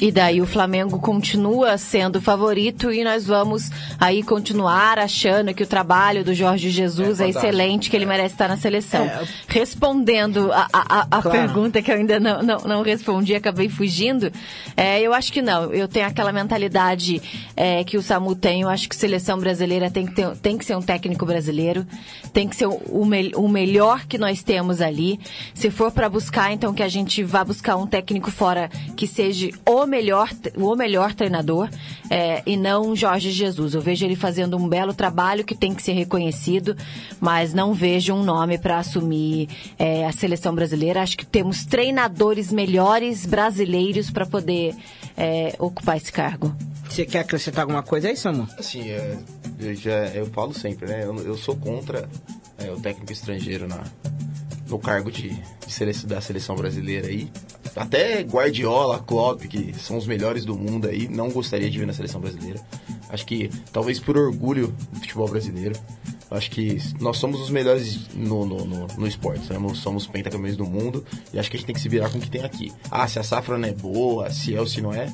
S7: E daí o Flamengo continua sendo favorito e nós vamos aí continuar achando que o trabalho do Jorge Jesus é,
S6: fantástico.
S7: excelente, que ele merece estar na seleção.
S5: É.
S7: Respondendo a, a- a-
S5: Claro.
S7: pergunta que eu ainda não, não, não respondi, acabei fugindo, é, eu acho que não. Eu tenho aquela mentalidade é, que o Samu tem, eu acho que seleção brasileira tem que, ter, tem que ser um técnico brasileiro, tem que ser o, o mel- o melhor que nós temos ali. Se for para buscar, então que a gente vá buscar um técnico fora que seja o melhor, o melhor treinador é, e não Jorge Jesus. Eu vejo ele fazendo um belo trabalho que tem que ser reconhecido, mas não vejo um nome para assumir é, a seleção brasileira. Acho que temos treinadores melhores brasileiros para poder é, ocupar esse cargo.
S5: Você quer acrescentar alguma coisa aí, Samu?
S6: Assim, é, eu, já, eu falo sempre, né? Eu, eu sou contra é, o técnico estrangeiro na, no cargo de, de seleção, da seleção brasileira aí. Até Guardiola, Klopp, que são os melhores do mundo aí, não gostaria de ver na seleção brasileira. Acho que talvez por orgulho do futebol brasileiro. Acho que nós somos os melhores no, no, no, no esporte, somos, somos pentacampeões do mundo e acho que a gente tem que se virar com o que tem aqui. Ah, se a safra não é boa, se é ou se não é,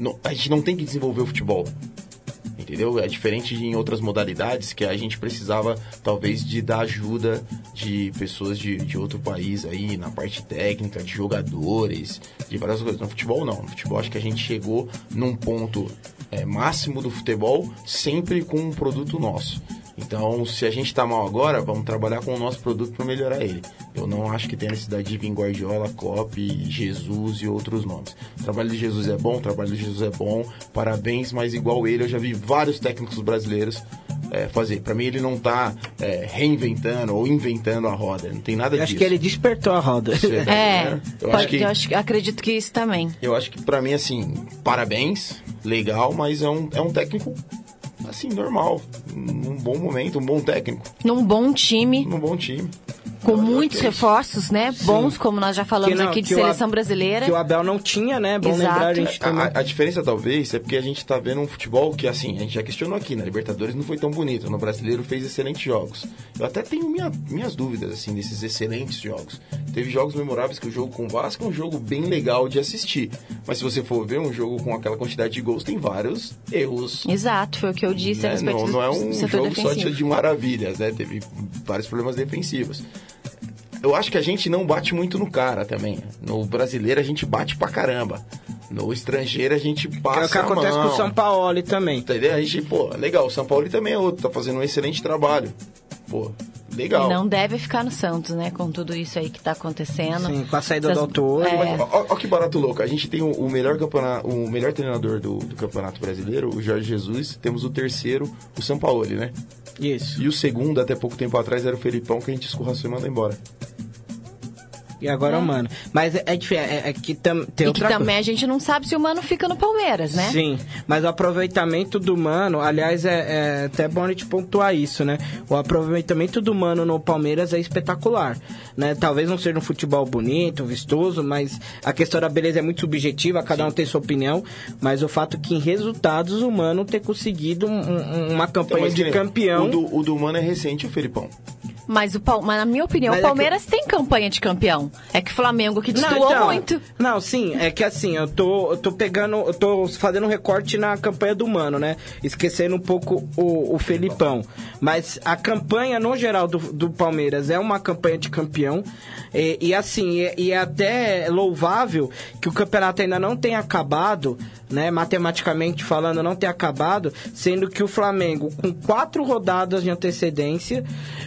S6: não- a gente não tem que desenvolver o futebol entendeu? É diferente de em outras modalidades que a gente precisava talvez de dar ajuda de pessoas de, de outro país aí na parte técnica, de jogadores, de várias coisas. No futebol não, no futebol acho que a gente chegou num ponto é, máximo do futebol sempre com um produto nosso. Então, se a gente tá mal agora, vamos trabalhar com o nosso produto para melhorar ele. Eu não acho que tem necessidade de vir Guardiola, Klopp, Jesus e outros nomes. O trabalho de Jesus é bom, o trabalho de Jesus é bom, parabéns, mas igual ele, eu já vi vários técnicos brasileiros é, fazer. Para mim, ele não tá é, reinventando ou inventando a roda, não tem nada
S5: Eu acho
S6: disso.
S5: que ele despertou a roda.
S6: É,
S7: É,
S6: né? eu
S7: pode-
S6: acho que
S7: eu acho- acredito que isso também.
S6: eu acho que pra mim, assim, parabéns, legal, mas é um, é um técnico, assim, normal. Num bom momento, um bom técnico,
S7: Num bom time,
S6: num bom time.
S7: Com muitos reforços, né? Bons, como nós já falamos
S5: não-
S7: aqui de seleção
S5: Ab-
S7: brasileira.
S5: Que o Abel não tinha, né? Bom
S7: Exato.
S5: lembrar a gente também.
S6: A, a diferença talvez é porque a gente tá vendo um futebol que assim, a gente já questionou aqui, na Libertadores não foi tão bonito, no Brasileiro fez excelentes jogos. Eu até tenho minha- minhas dúvidas assim desses excelentes jogos. Teve jogos memoráveis que o jogo com o Vasco é um jogo bem legal de assistir, mas se você for ver um jogo com aquela quantidade de gols tem vários erros.
S7: Exato, foi o que eu disse a
S6: né?
S7: respeito
S6: Não,
S7: do
S6: não é um jogo só
S7: defensivo.
S6: de, de maravilhas, né? Teve vários problemas defensivos. Eu acho que a gente não bate muito no cara também. No brasileiro a gente bate pra caramba. No estrangeiro a gente passa
S5: É o que acontece com o São Paulo também.
S6: Entendeu? A gente, pô, legal. O São Paulo também é outro, tá fazendo um excelente trabalho. Pô, legal.
S7: E não deve ficar no Santos, né? Com tudo isso aí que tá acontecendo.
S5: Sim, com a saída
S7: Essas-
S5: do autor.
S7: É.
S6: Ó que barato louco. A gente tem o, o melhor campeonato, o melhor treinador do, do campeonato brasileiro, o Jorge Jesus. Temos o terceiro, o São Paulo, né?
S5: Isso.
S6: E o segundo, até pouco tempo atrás, era o Felipão, que a gente escorraçou e mandou embora.
S5: E agora, mano. Mas é, é. É, é que tam, tem
S7: E que
S5: outra
S7: também
S5: coisa.
S7: a gente não sabe se o Mano fica no Palmeiras, né?
S5: Sim, mas o aproveitamento do Mano, aliás, é, é até bom a gente pontuar isso, né? O aproveitamento do Mano no Palmeiras é espetacular, né? Talvez não seja um futebol bonito, vistoso, mas a questão da beleza é muito subjetiva, cada um tem sua opinião, mas o fato que em resultados o Mano ter conseguido um- um- uma campanha
S6: que
S5: de campeão...
S6: O do, o do Mano é recente, o Felipão.
S7: Mas, o mas na minha opinião,
S5: Mas
S7: o
S5: é
S7: Palmeiras tem campanha de campeão. É que o Flamengo que destoou
S5: então,
S7: muito.
S5: Não, sim, é que assim, eu tô, eu tô pegando, eu tô fazendo um recorte na campanha do Mano, né? Esquecendo um pouco o, o Felipão. Mas a campanha, no geral, do, do Palmeiras é uma campanha de campeão. E, e assim, e, e é até louvável que o campeonato ainda não tenha acabado, né? Matematicamente falando, não tenha acabado, sendo que o Flamengo, com quatro rodadas de antecedência,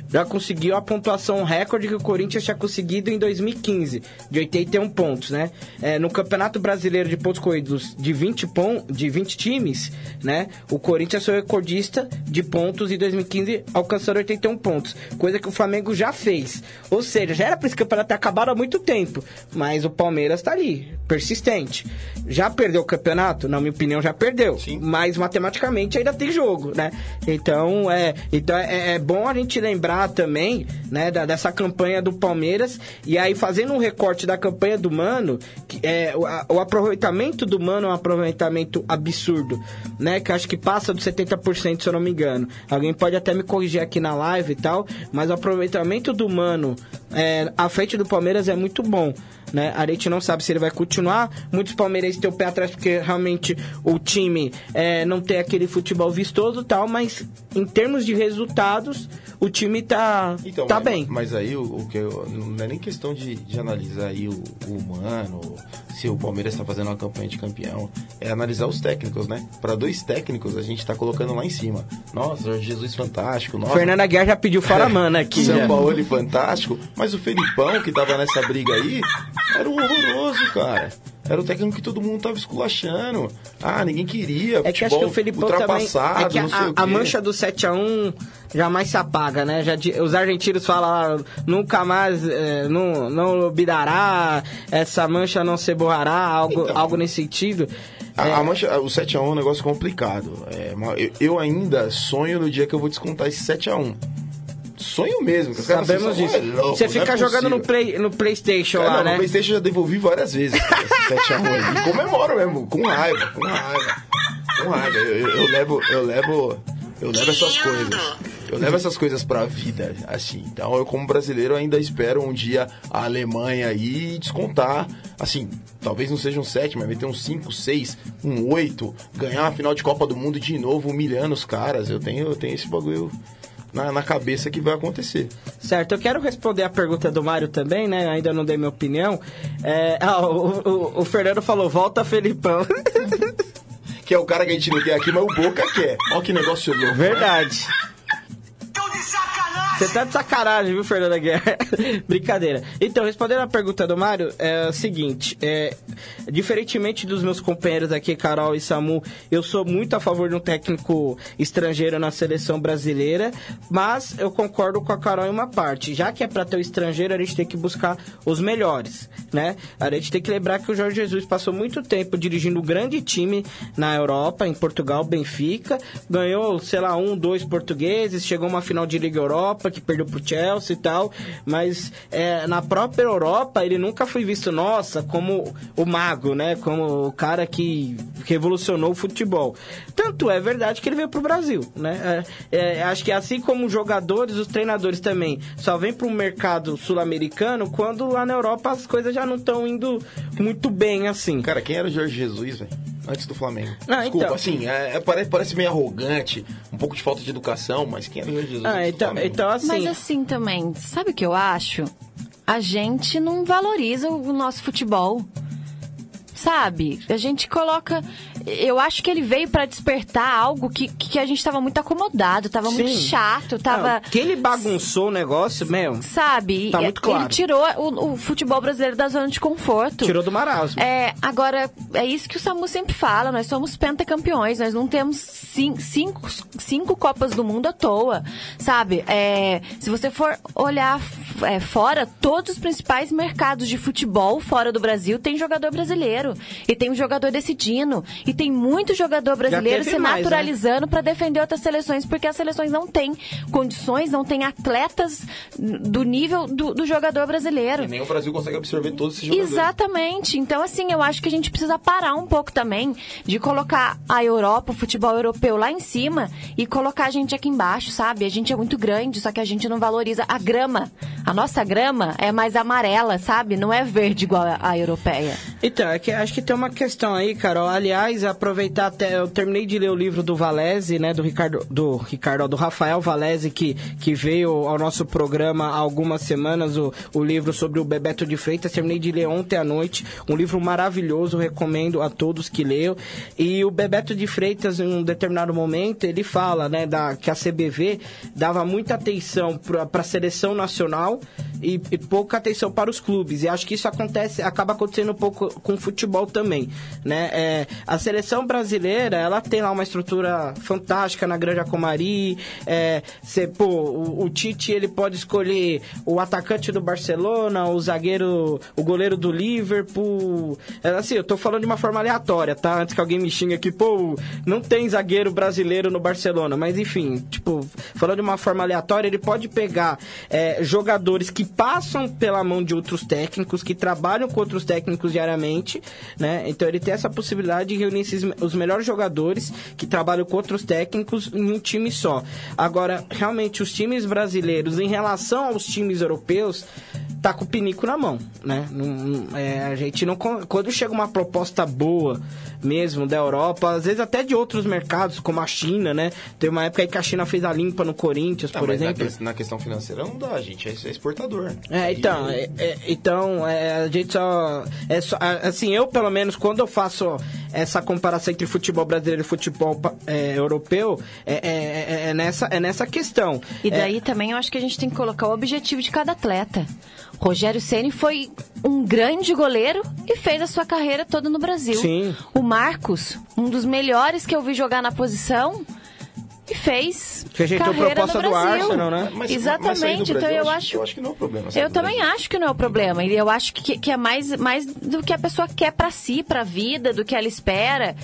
S5: já conseguiu a pontuação recorde que o Corinthians tinha conseguido em 2015, de 81 pontos, né? É, no Campeonato Brasileiro de pontos corridos de 20, pon de 20 times, né? O Corinthians foi recordista de pontos em 2015, alcançando 81 pontos, coisa que o Flamengo já fez. Ou seja, já era para esse campeonato ter acabado há muito tempo, mas o Palmeiras tá ali, persistente. Já perdeu o campeonato? Campeonato? Na minha opinião, já perdeu.
S6: Sim.
S5: Mas matematicamente ainda tem jogo, né? Então é, então é, é bom a gente lembrar também, né, da- dessa campanha do Palmeiras. E aí, fazendo um recorte da campanha do Mano, que é, o, a- o aproveitamento do Mano é um aproveitamento absurdo, né? Que acho que passa dos 70%, se eu não me engano. Alguém pode até me corrigir aqui na live e tal, mas o aproveitamento do Mano é, à frente do Palmeiras é muito bom. Né? A gente não sabe se ele vai continuar. Muitos palmeirenses têm o pé atrás porque realmente o time é, não tem aquele futebol vistoso tal, mas em termos de resultados, o time tá,
S6: Então,
S5: tá
S6: mas,
S5: bem.
S6: Mas aí o, o que eu, não é nem questão de, de analisar aí o, o humano, se o Palmeiras está fazendo uma campanha de campeão. É analisar os técnicos, né? Para dois técnicos a gente tá colocando lá em cima. Nossa, Jorge Jesus fantástico. Nossa,
S5: Fernanda Guerra já pediu fora mana aqui.
S6: São. Paulo fantástico. Mas o Felipão, que tava nessa briga aí, era um horroroso, cara. Era o técnico que todo mundo tava esculachando. Ah, ninguém queria.
S5: É que acho que o Felipão também.
S6: ultrapassado,
S5: É que a, a
S6: quê.
S5: mancha do 7x1 jamais se apaga, né? Já, os argentinos falam ah, nunca mais, eh, não, não olvidará, essa mancha não se borrará, algo,
S6: Então.
S5: algo nesse sentido.
S6: A,
S5: É,
S6: a mancha, o 7x1 é um negócio complicado. É, eu, eu ainda sonho no dia que eu vou descontar esse 7x1. Sonho mesmo. que os caras
S5: Sabemos disso.
S6: "Não é louco,
S5: Você
S6: não
S5: fica
S6: é
S5: jogando no,
S6: possível."
S5: play, no PlayStation
S6: É,
S5: lá,
S6: não,
S5: né?
S6: No Playstation eu já devolvi várias vezes cara, esse 7x1 aí. E comemoro mesmo, com raiva, com raiva. Com raiva. Eu, eu- eu levo, eu levo. Eu levo essas coisas. Eu levo essas coisas pra vida, assim. Então eu, como brasileiro, ainda espero um dia a Alemanha aí descontar. Assim, talvez não seja um 7, mas meter um 5, 6, um 8, ganhar uma final de Copa do Mundo de novo, humilhando os caras. Eu tenho, eu tenho esse bagulho na, na cabeça que vai acontecer.
S5: Certo, eu quero responder a pergunta do Mário também, né? Ainda não dei minha opinião. É, ah, o, o- o Fernando falou, volta Felipão.
S6: Que é o cara que a gente não quer aqui, mas o Boca quer. Olha que negócio louco.
S5: Verdade. Você tá de sacanagem, viu, Fernanda Guerra? Brincadeira. Então, respondendo a pergunta do Mário, é o seguinte: é, diferentemente dos meus companheiros aqui, Carol e Samu, eu sou muito a favor de um técnico estrangeiro na seleção brasileira, mas eu concordo com a Carol em uma parte. Já que é pra ter o estrangeiro, a gente tem que buscar os melhores, né? A gente tem que lembrar que o Jorge Jesus passou muito tempo dirigindo um grande time na Europa, em Portugal, Benfica, ganhou, sei lá, um, dois portugueses, chegou uma final de Liga Europa que perdeu pro Chelsea e tal, mas é, na própria Europa ele nunca foi visto, nossa, como o mago, né? Como o cara que revolucionou o futebol. Tanto é verdade que ele veio pro Brasil, né? É, é, acho que assim como os jogadores, os treinadores também só vêm pro mercado sul-americano quando lá na Europa as coisas já não estão indo muito bem assim.
S6: Cara, quem era o Jorge Jesus, velho? Antes do Flamengo.
S5: Ah,
S6: Desculpa,
S5: então.
S6: assim, é, é, parece, parece meio arrogante, um pouco de falta de educação, mas quem o Jorge Jesus?
S5: Ah, então, então assim.
S7: Mas assim também, sabe o que eu acho? A gente não valoriza o nosso futebol. Sabe? A gente coloca. Eu acho que ele veio pra despertar algo que, que a gente tava muito acomodado, tava muito
S5: Sim.
S7: chato, tava.
S5: Ah, que ele bagunçou o negócio mesmo.
S7: Sabe?
S5: Tá muito claro.
S7: Ele tirou o, o futebol brasileiro da zona de conforto.
S5: Tirou do marasmo.
S7: É, agora, é isso que o Samu sempre fala, nós somos pentacampeões, nós não temos cin- cinco, cinco Copas do Mundo à toa, sabe? É, se você for olhar é, fora, todos os principais mercados de futebol fora do Brasil tem jogador brasileiro, e tem um jogador decidindo, e tem muito jogador brasileiro se
S5: mais, né?
S7: naturalizando para defender outras seleções, porque as seleções não têm condições, não têm atletas do nível do, do jogador brasileiro.
S6: E nem o Brasil consegue absorver todos esses jogadores.
S7: Exatamente. Então, assim, eu acho que a gente precisa parar um pouco também de colocar a Europa, o futebol europeu lá em cima e colocar a gente aqui embaixo, sabe? A gente é muito grande, só que a gente não valoriza a grama. A nossa grama é mais amarela, sabe? Não é verde igual a, a europeia.
S5: Então, é que, acho que tem uma questão aí, Carol. Aliás, aproveitar até. Eu terminei de ler o livro do Valese, né? Do Ricardo. Do Ricardo, do Rafael Valese, que, que veio ao nosso programa há algumas semanas, o, o livro sobre o Bebeto de Freitas. Terminei de ler ontem à noite. Um livro maravilhoso, recomendo a todos que leiam. E o Bebeto de Freitas, em um determinado momento, ele fala, né, da, que a CBV dava muita atenção para a seleção nacional e, e pouca atenção para os clubes. E acho que isso acontece, acaba acontecendo um pouco com o futebol também, né? É, a seleção brasileira, ela tem lá uma estrutura fantástica na Granja Comari. É, cê, pô, o, o Tite ele pode escolher o atacante do Barcelona, o zagueiro, o goleiro do Liverpool. É, assim, eu tô falando de uma forma aleatória, tá? Antes que alguém me xingue aqui, pô, não tem zagueiro brasileiro no Barcelona. Mas enfim, tipo, falando de uma forma aleatória, ele pode pegar é, jogadores que passam pela mão de outros técnicos, que trabalham com outros técnicos diariamente, né? Então ele tem essa possibilidade de reunir esses, os melhores jogadores que trabalham com outros técnicos em um time só. Agora, realmente, os times brasileiros, em relação aos times europeus, tá com o pinico na mão, né? Não- não- é, a gente não... Quando chega uma proposta boa mesmo da Europa, às vezes até de outros mercados, como a China, né? Tem uma época aí que a China fez a limpa no Corinthians,
S6: Ah,
S5: por
S6: mas na,
S5: exemplo.
S6: que- na questão financeira não dá, gente. É, é exportador.
S5: É, então, é, é, então é, a gente só, é só. a- Assim, eu pelo menos, quando eu faço essa comparação entre futebol brasileiro e futebol é, europeu, é, é- é- é nessa, é nessa questão.
S7: E
S5: É,
S7: daí também eu acho que a gente tem que colocar o objetivo de cada atleta. Rogério Ceni foi um grande goleiro e fez a sua carreira toda no Brasil.
S5: Sim.
S7: O Marcos, um dos melhores que eu vi jogar na posição, e fez
S5: Que ajeitou
S7: carreira
S5: proposta
S7: no
S5: do
S7: Brasil.
S5: Arsenal, né?
S6: Mas- mas
S7: Exatamente.
S6: Brasil,
S7: então eu acho,
S6: eu acho que não é o problema.
S7: eu também
S6: Brasil.
S7: acho que não é o problema. E eu acho que, que é mais, mais do que a pessoa quer pra si, pra vida, do que ela espera.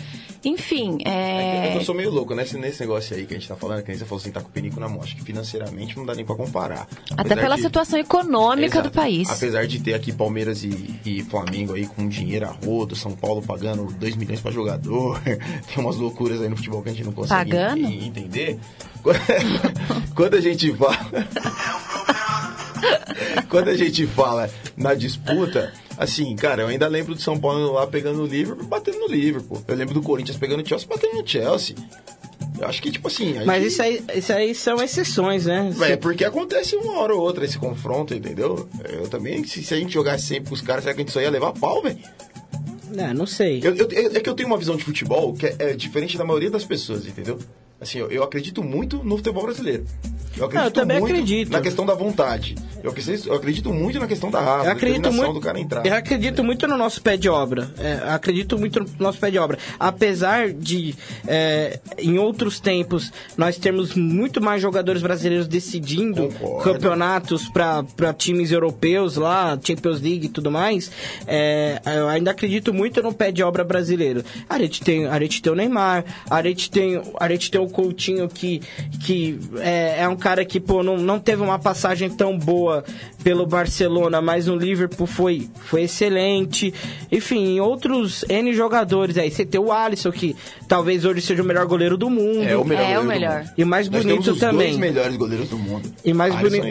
S7: Enfim,
S6: É
S7: é...
S6: que eu sou meio louco nesse, nesse negócio aí que a gente tá falando, que a gente falou assim, tá com o penico na mão. Acho que financeiramente não dá nem pra comparar.
S7: até
S6: Apesar
S7: pela
S6: de-
S7: situação econômica
S6: Exato.
S7: do país.
S6: Apesar de ter aqui Palmeiras e, e Flamengo aí com dinheiro a rodo, São Paulo pagando 2 milhões pra jogador, tem umas loucuras aí no futebol que a gente não consegue
S7: Pagando?
S6: en- entender. Quando a gente fala. Quando a gente fala na disputa, assim, cara, eu ainda lembro do São Paulo lá pegando o Liverpool, batendo no Liverpool. Eu lembro do Corinthians pegando o Chelsea, batendo no Chelsea. Eu acho que, tipo assim.
S5: Mas
S6: gente-
S5: isso aí, isso aí são exceções, né?
S6: é porque acontece uma hora ou outra esse confronto, entendeu? Eu também, se, se a gente jogasse sempre com os caras, será que a gente só ia levar pau, velho?
S5: Não, não sei.
S6: Eu, eu- é que eu tenho uma visão de futebol que é, é diferente da maioria das pessoas, entendeu? Assim, eu, eu acredito muito no futebol brasileiro. Eu acredito
S5: eu também
S6: muito
S5: acredito.
S6: na questão da vontade. Eu acredito, eu acredito muito na questão da raça,
S5: Eu acredito muito,
S6: do cara entrar.
S5: eu acredito muito no nosso pé de obra. É, acredito muito no nosso pé de obra. Apesar de, é, em outros tempos, nós termos muito mais jogadores brasileiros decidindo
S6: Concordo.
S5: campeonatos para times europeus lá, Champions League e tudo mais, é, eu ainda acredito muito no pé de obra brasileiro. A gente tem, a gente tem o Neymar, a gente tem, a gente tem o Coutinho que, que é, é um cara que pô, não, não teve uma passagem tão boa pelo Barcelona, mas no Liverpool foi, foi excelente. Enfim, outros N jogadores aí. Você tem o Alisson, que talvez hoje seja o melhor goleiro do mundo.
S6: É o melhor.
S7: É o
S6: goleiro do
S7: melhor.
S6: mundo.
S5: E o mais
S6: Nós
S5: bonito
S6: temos os
S5: também.
S6: dois melhores goleiros do mundo.
S5: E mais, bonito,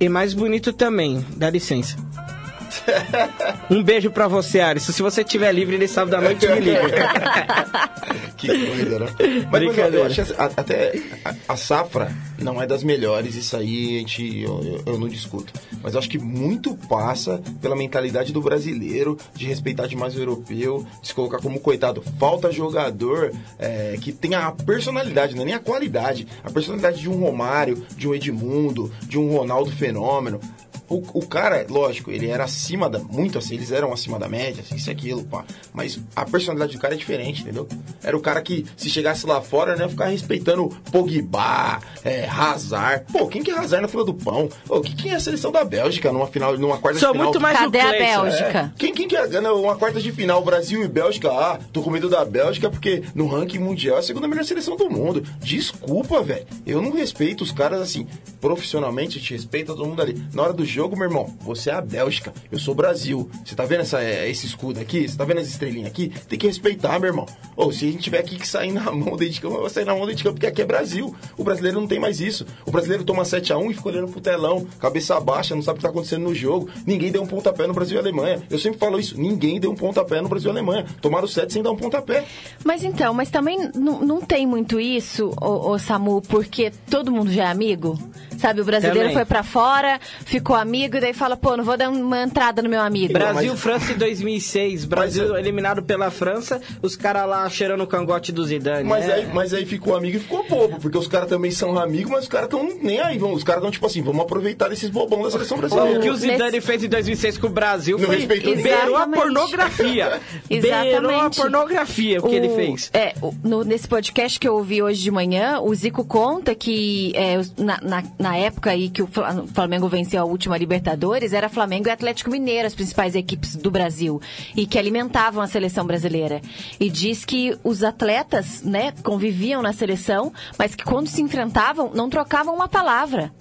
S6: e
S5: e mais bonito também, dá licença. um beijo pra você, Alisson. Se você estiver livre nesse sábado à noite, me liga.
S6: Que coisa, né? Mas, mas eu, acho que até a, a safra não é das melhores, isso aí a gente, eu, eu- eu não discuto. Mas eu acho que muito passa pela mentalidade do brasileiro de respeitar demais o europeu, de se colocar como coitado. Falta jogador é, que tenha a personalidade, não é nem a qualidade, a personalidade de um Romário, de um Edmundo, de um Ronaldo Fenômeno. O, o cara, lógico, ele era acima da. Muito assim, eles eram acima da média, assim, isso e aquilo, pá. Mas a personalidade do cara é diferente, entendeu? Era o cara que, se chegasse lá fora, né, ia ficar respeitando Pogba, é, Hazard. Pô, quem que é Hazard na fila do pão? Pô, que- quem é a seleção da Bélgica numa final, numa quarta
S5: Sou
S6: de final?
S5: muito mais
S7: Cadê
S5: o
S7: a. Bélgica?
S6: Quem, quem que é não, uma quarta de final, Brasil e Bélgica? Ah, tô com medo da Bélgica porque no ranking mundial é a segunda melhor seleção do mundo. Desculpa, velho. Eu não respeito os caras assim. Profissionalmente, eu te respeito todo mundo ali. Na hora do jogo, meu irmão, você é a Bélgica. Eu sou o Brasil. Você tá vendo essa, é, esse escudo aqui? Você tá vendo as estrelinhas aqui? Tem que respeitar, meu irmão. Ou se a gente tiver aqui que sair na mão dentro de campo, vai sair na mão dentro de campo, porque aqui é Brasil. O brasileiro não tem mais isso. O brasileiro toma 7x1 e fica olhando pro telão, cabeça baixa, não sabe o que tá acontecendo no jogo. Ninguém deu um pontapé no Brasil e Alemanha. Eu sempre falo isso. Ninguém deu um pontapé no Brasil e Alemanha. Tomaram 7 sem dar um pontapé.
S7: Mas então, mas também não, tem muito isso, ô, ô, Samu, porque todo mundo já é amigo? sabe? O brasileiro
S5: Também.
S7: foi pra fora, ficou amigo e daí fala, pô, não vou dar uma entrada no meu amigo.
S5: Brasil,
S6: mas-
S5: França em 2006. Brasil
S6: Mas-
S5: eliminado pela França, os caras lá cheirando o cangote do Zidane.
S6: Mas,
S5: é.
S6: aí, mas aí ficou amigo e ficou bobo, porque os caras também são amigos, mas os caras estão nem aí. Vão, os caras estão tipo assim, vamos aproveitar esses bobão da seleção
S5: O
S6: brasileira.
S5: que o Zidane
S7: Nesse-
S5: fez em 2006 com o Brasil
S6: Não
S5: foi beirou a
S7: Exatamente.
S5: pornografia. Beirou a
S7: Exatamente.
S5: pornografia o que ele
S7: O-
S5: fez.
S7: É, o- no- nesse podcast que eu ouvi hoje de manhã, o Zico conta que é, na, na- na época aí que o o Flamengo venceu a última Libertadores, era Flamengo e Atlético Mineiro, as principais equipes do Brasil, e que alimentavam a seleção brasileira. E diz que os atletas, né, conviviam na seleção, mas que quando se enfrentavam, não trocavam uma palavra.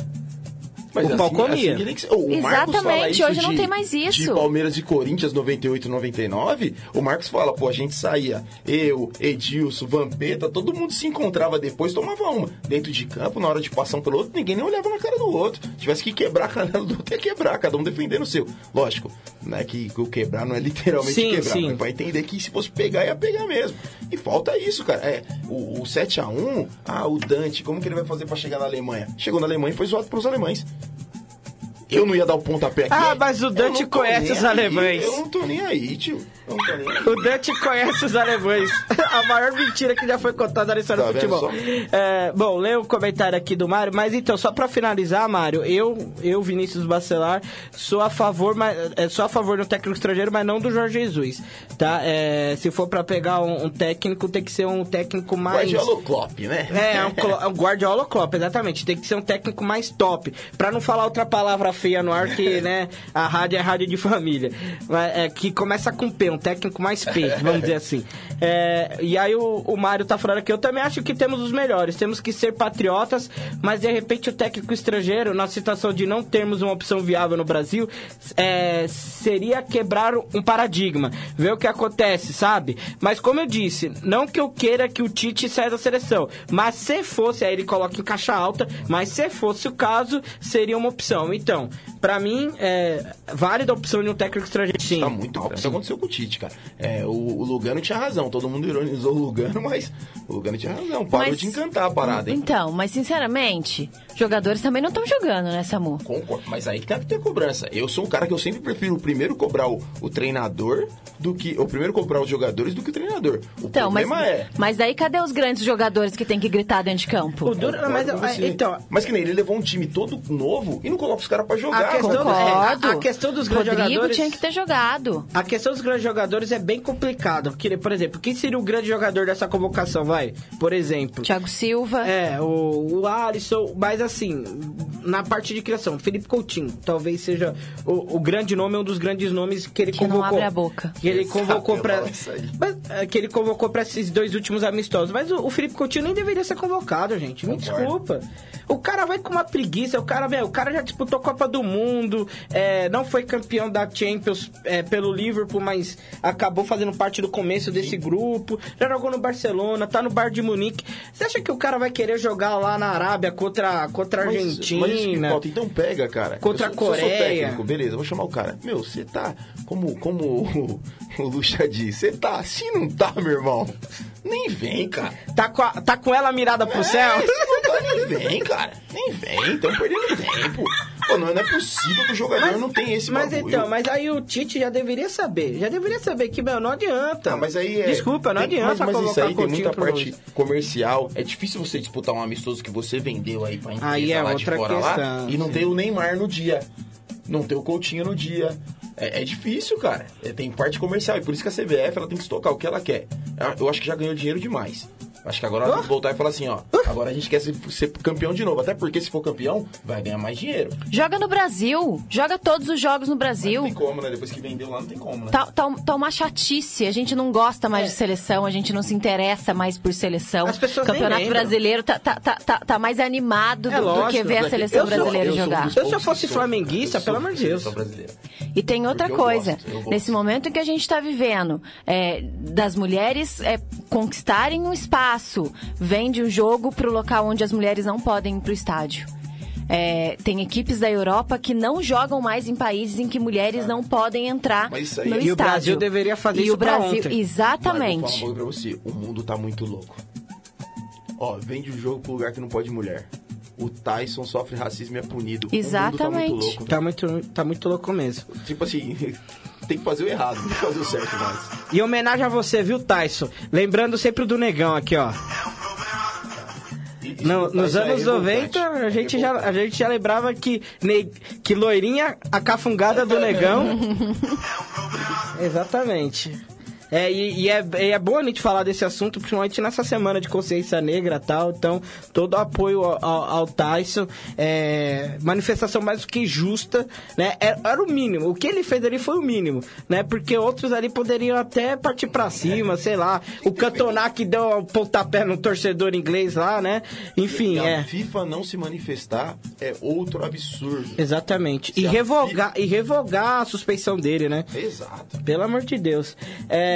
S6: Mas
S5: O pau comia.
S6: que ser. O
S7: Exatamente, hoje não
S6: de-
S7: tem mais isso.
S6: De Palmeiras e Corinthians 98 e 99, o Marcos fala, pô, a gente saía, eu, Edilson, Vampeta, todo mundo se encontrava depois, tomava uma. Dentro de campo, na hora de passar um pelo outro, ninguém nem olhava na cara do outro. Tivesse que quebrar a canela do outro, ia quebrar, cada um defendendo o seu. Lógico, não é que, o quebrar não é literalmente
S5: Sim,
S6: quebrar,
S5: sim.
S6: mas pra entender que se fosse pegar, ia pegar mesmo. E falta isso, cara. É, o, o 7x1, ah, o Dante, como que ele vai fazer pra chegar na Alemanha? Chegou na Alemanha e foi zoado pelos alemães. Eu não ia dar o pontapé aqui.
S5: Ah, mas o Dante conhece os alemães.
S6: Eu não tô nem aí, tio. Não tô nem aí.
S5: O Dante conhece os alemães. A maior mentira que já foi contada na história
S6: Tá
S5: do futebol. É, bom, lê o comentário aqui do Mário. Mas então, só pra finalizar, Mário, eu, eu Vinícius Bacelar, sou a favor, mas, é, sou a favor do técnico estrangeiro, mas não do Jorge Jesus. Tá? É, se for pra pegar um, um técnico, tem que ser um técnico mais.
S6: Guardiola Klopp, né?
S5: É, é um, é um Guardiola Klopp, exatamente. Tem que ser um técnico mais top. Pra não falar outra palavra feia no ar, que, né, a rádio é rádio de família. É, que começa com P, um técnico mais P, vamos dizer assim. É, e aí o, o Mário tá falando aqui, eu também acho que temos os melhores. Temos que ser patriotas, mas de repente o técnico estrangeiro, na situação de não termos uma opção viável no Brasil, é, seria quebrar um paradigma. Ver o que acontece, sabe? Mas como eu disse, não que eu queira que o Tite saia da seleção, mas se fosse, aí ele coloca em caixa alta, mas se fosse o caso, seria uma opção. Então, pra mim, é válida a opção de um técnico estrangeiro, sim.
S6: Tá muito alto. Isso aconteceu com o Tite, cara. É, o, o Lugano tinha razão. Todo mundo ironizou o Lugano, mas o Lugano tinha razão. Parou
S7: Mas-
S6: de encantar a parada, hein?
S7: Então, mas sinceramente, jogadores também não estão jogando, né, Samu?
S6: Concordo, mas aí que tem que ter cobrança. Eu sou um cara que eu sempre prefiro primeiro cobrar o, o treinador do que. Ou primeiro cobrar os jogadores do que o treinador. O
S7: Então, mas,
S6: problema é.
S7: mas daí cadê os grandes jogadores que tem que gritar dentro de campo?
S5: O duro,
S6: Concordo
S5: mas,
S6: com você.
S5: então,
S6: Mas que nem ele levou um time todo novo e não coloca os caras pra jogar.
S5: A questão- é, a-
S7: Concordo.
S5: a questão dos grandes
S7: Rodrigo
S5: jogadores-
S7: tinha que ter jogado.
S5: A questão dos grandes jogadores é bem complicada. Porque, por exemplo, quem seria o grande jogador dessa convocação, vai? Por exemplo.
S7: Thiago Silva.
S5: É, o, o Alisson, mas assim, na parte de criação, Felipe Coutinho, talvez seja o, o grande nome, um dos grandes nomes que ele
S7: Que não
S5: convocou.
S7: abre a boca.
S5: Que ele convocou
S6: aí.
S5: Mas, é, que ele convocou pra esses dois últimos amistosos. Mas o, o Felipe Coutinho nem deveria ser convocado, gente. Me
S6: Concordo.
S5: desculpa. O cara vai com uma preguiça, o cara, meu, o cara já disputou Copa do Mundo, é, não foi campeão da Champions é, pelo Liverpool, mas acabou fazendo parte do começo desse grupo, já jogou no Barcelona, tá no Bar de Munique. Você acha que o cara vai querer jogar lá na Arábia contra, contra a
S6: Mas-
S5: Argentina?
S6: Mas, que falta. então pega, cara.
S5: Contra
S6: Eu
S5: a
S6: sou- se eu sou
S5: Coreia.
S6: técnico, beleza, vou chamar o cara. Meu, você tá, como, como o, Lucha diz, você tá assim, não tá, meu irmão? Nem vem, cara.
S5: Tá com, a- tá com ela mirada pro céu?
S6: É, se não tá, nem vem, cara. Nem vem, tão perdendo tempo. Pô, não, não é possível que o jogador não tenha esse
S5: Mas
S6: bagulho.
S5: então, mas aí o Tite já deveria saber. Já deveria saber que, meu, não adianta.
S6: Tá, mas aí é.
S5: Desculpa, não
S6: tem-
S5: adianta
S6: Mas, mas isso aí tem muita parte
S5: Luz.
S6: comercial. É difícil você disputar um amistoso que você vendeu aí pra empresa
S5: Aí é
S6: lá
S5: outra
S6: de fora lá
S5: questão,
S6: e não
S5: sim.
S6: ter o Neymar no dia. Não ter o Coutinho no dia. É, é difícil, cara. É, tem parte comercial. E por isso que a CBF ela tem que estocar o que ela quer. Eu acho que já ganhou dinheiro demais. Acho que agora ela tem que voltar e falar assim, ó. Agora a gente quer ser, ser campeão de novo. Até porque se for campeão, vai ganhar mais dinheiro.
S7: Joga no Brasil. Joga todos os jogos no
S6: Não
S7: Brasil.
S6: tem como, né? Depois que vendeu lá, não tem como, né?
S7: Tá, tá, tá uma chatice. A gente não gosta mais
S5: É.
S7: de seleção, a gente não se interessa mais por seleção.
S5: As pessoas
S7: Campeonato brasileiro tá, tá, tá, tá, tá mais animado
S5: É
S7: do, do
S5: lógico,
S7: que ver a seleção
S5: Eu
S7: brasileira
S6: eu um
S7: jogar.
S6: dos
S5: Se eu fosse flamenguista,
S6: eu sou
S5: pelo amor de Deus.
S7: E tem outra
S6: Porque eu
S7: coisa.
S6: gosto, eu gosto.
S7: Nesse momento em que a gente está vivendo, é, das mulheres é, conquistarem um espaço, vende o jogo para o local onde as mulheres não podem ir para o estádio. É, tem equipes da Europa que não jogam mais em países em que mulheres não podem entrar
S6: Mas isso aí-
S7: no
S6: E
S5: o
S7: estádio.
S5: Brasil deveria fazer
S7: e
S5: isso
S7: o Brasil,
S5: ontem.
S6: Mas eu vou falar
S7: exatamente.
S6: uma coisa pra você. O mundo tá muito louco. Ó, vende o jogo pro lugar que não pode mulher. O Tyson sofre racismo e é punido. O
S7: Exatamente.
S6: mundo tá muito louco.
S5: Tá muito, tá muito louco mesmo.
S6: Tipo assim, tem que fazer o errado, não tem que fazer o certo mais.
S5: E homenagem a você, viu, Tyson? Lembrando sempre do negão aqui, ó. No- nos
S6: é
S5: anos
S6: revoltante.
S5: 90, a gente,
S6: É
S5: já, a gente já lembrava que, ne- que loirinha, a cafungada do negão. Exatamente. É, e, e é, e é bom a gente falar desse assunto, principalmente nessa semana de consciência negra e tal. Então, todo o apoio ao, ao- ao Tyson. É, manifestação mais do que justa, né? Era, era o mínimo. O que ele fez ali foi o mínimo, né? Porque outros ali poderiam até partir pra cima, sei lá. O Cantona que deu um pontapé no torcedor inglês lá, né? Enfim,
S6: a
S5: é.
S6: FIFA não se manifestar é outro absurdo.
S5: Exatamente. E
S6: Se
S5: revogar, e revogar a suspeição dele, né?
S6: Exato.
S5: Pelo amor de Deus. É,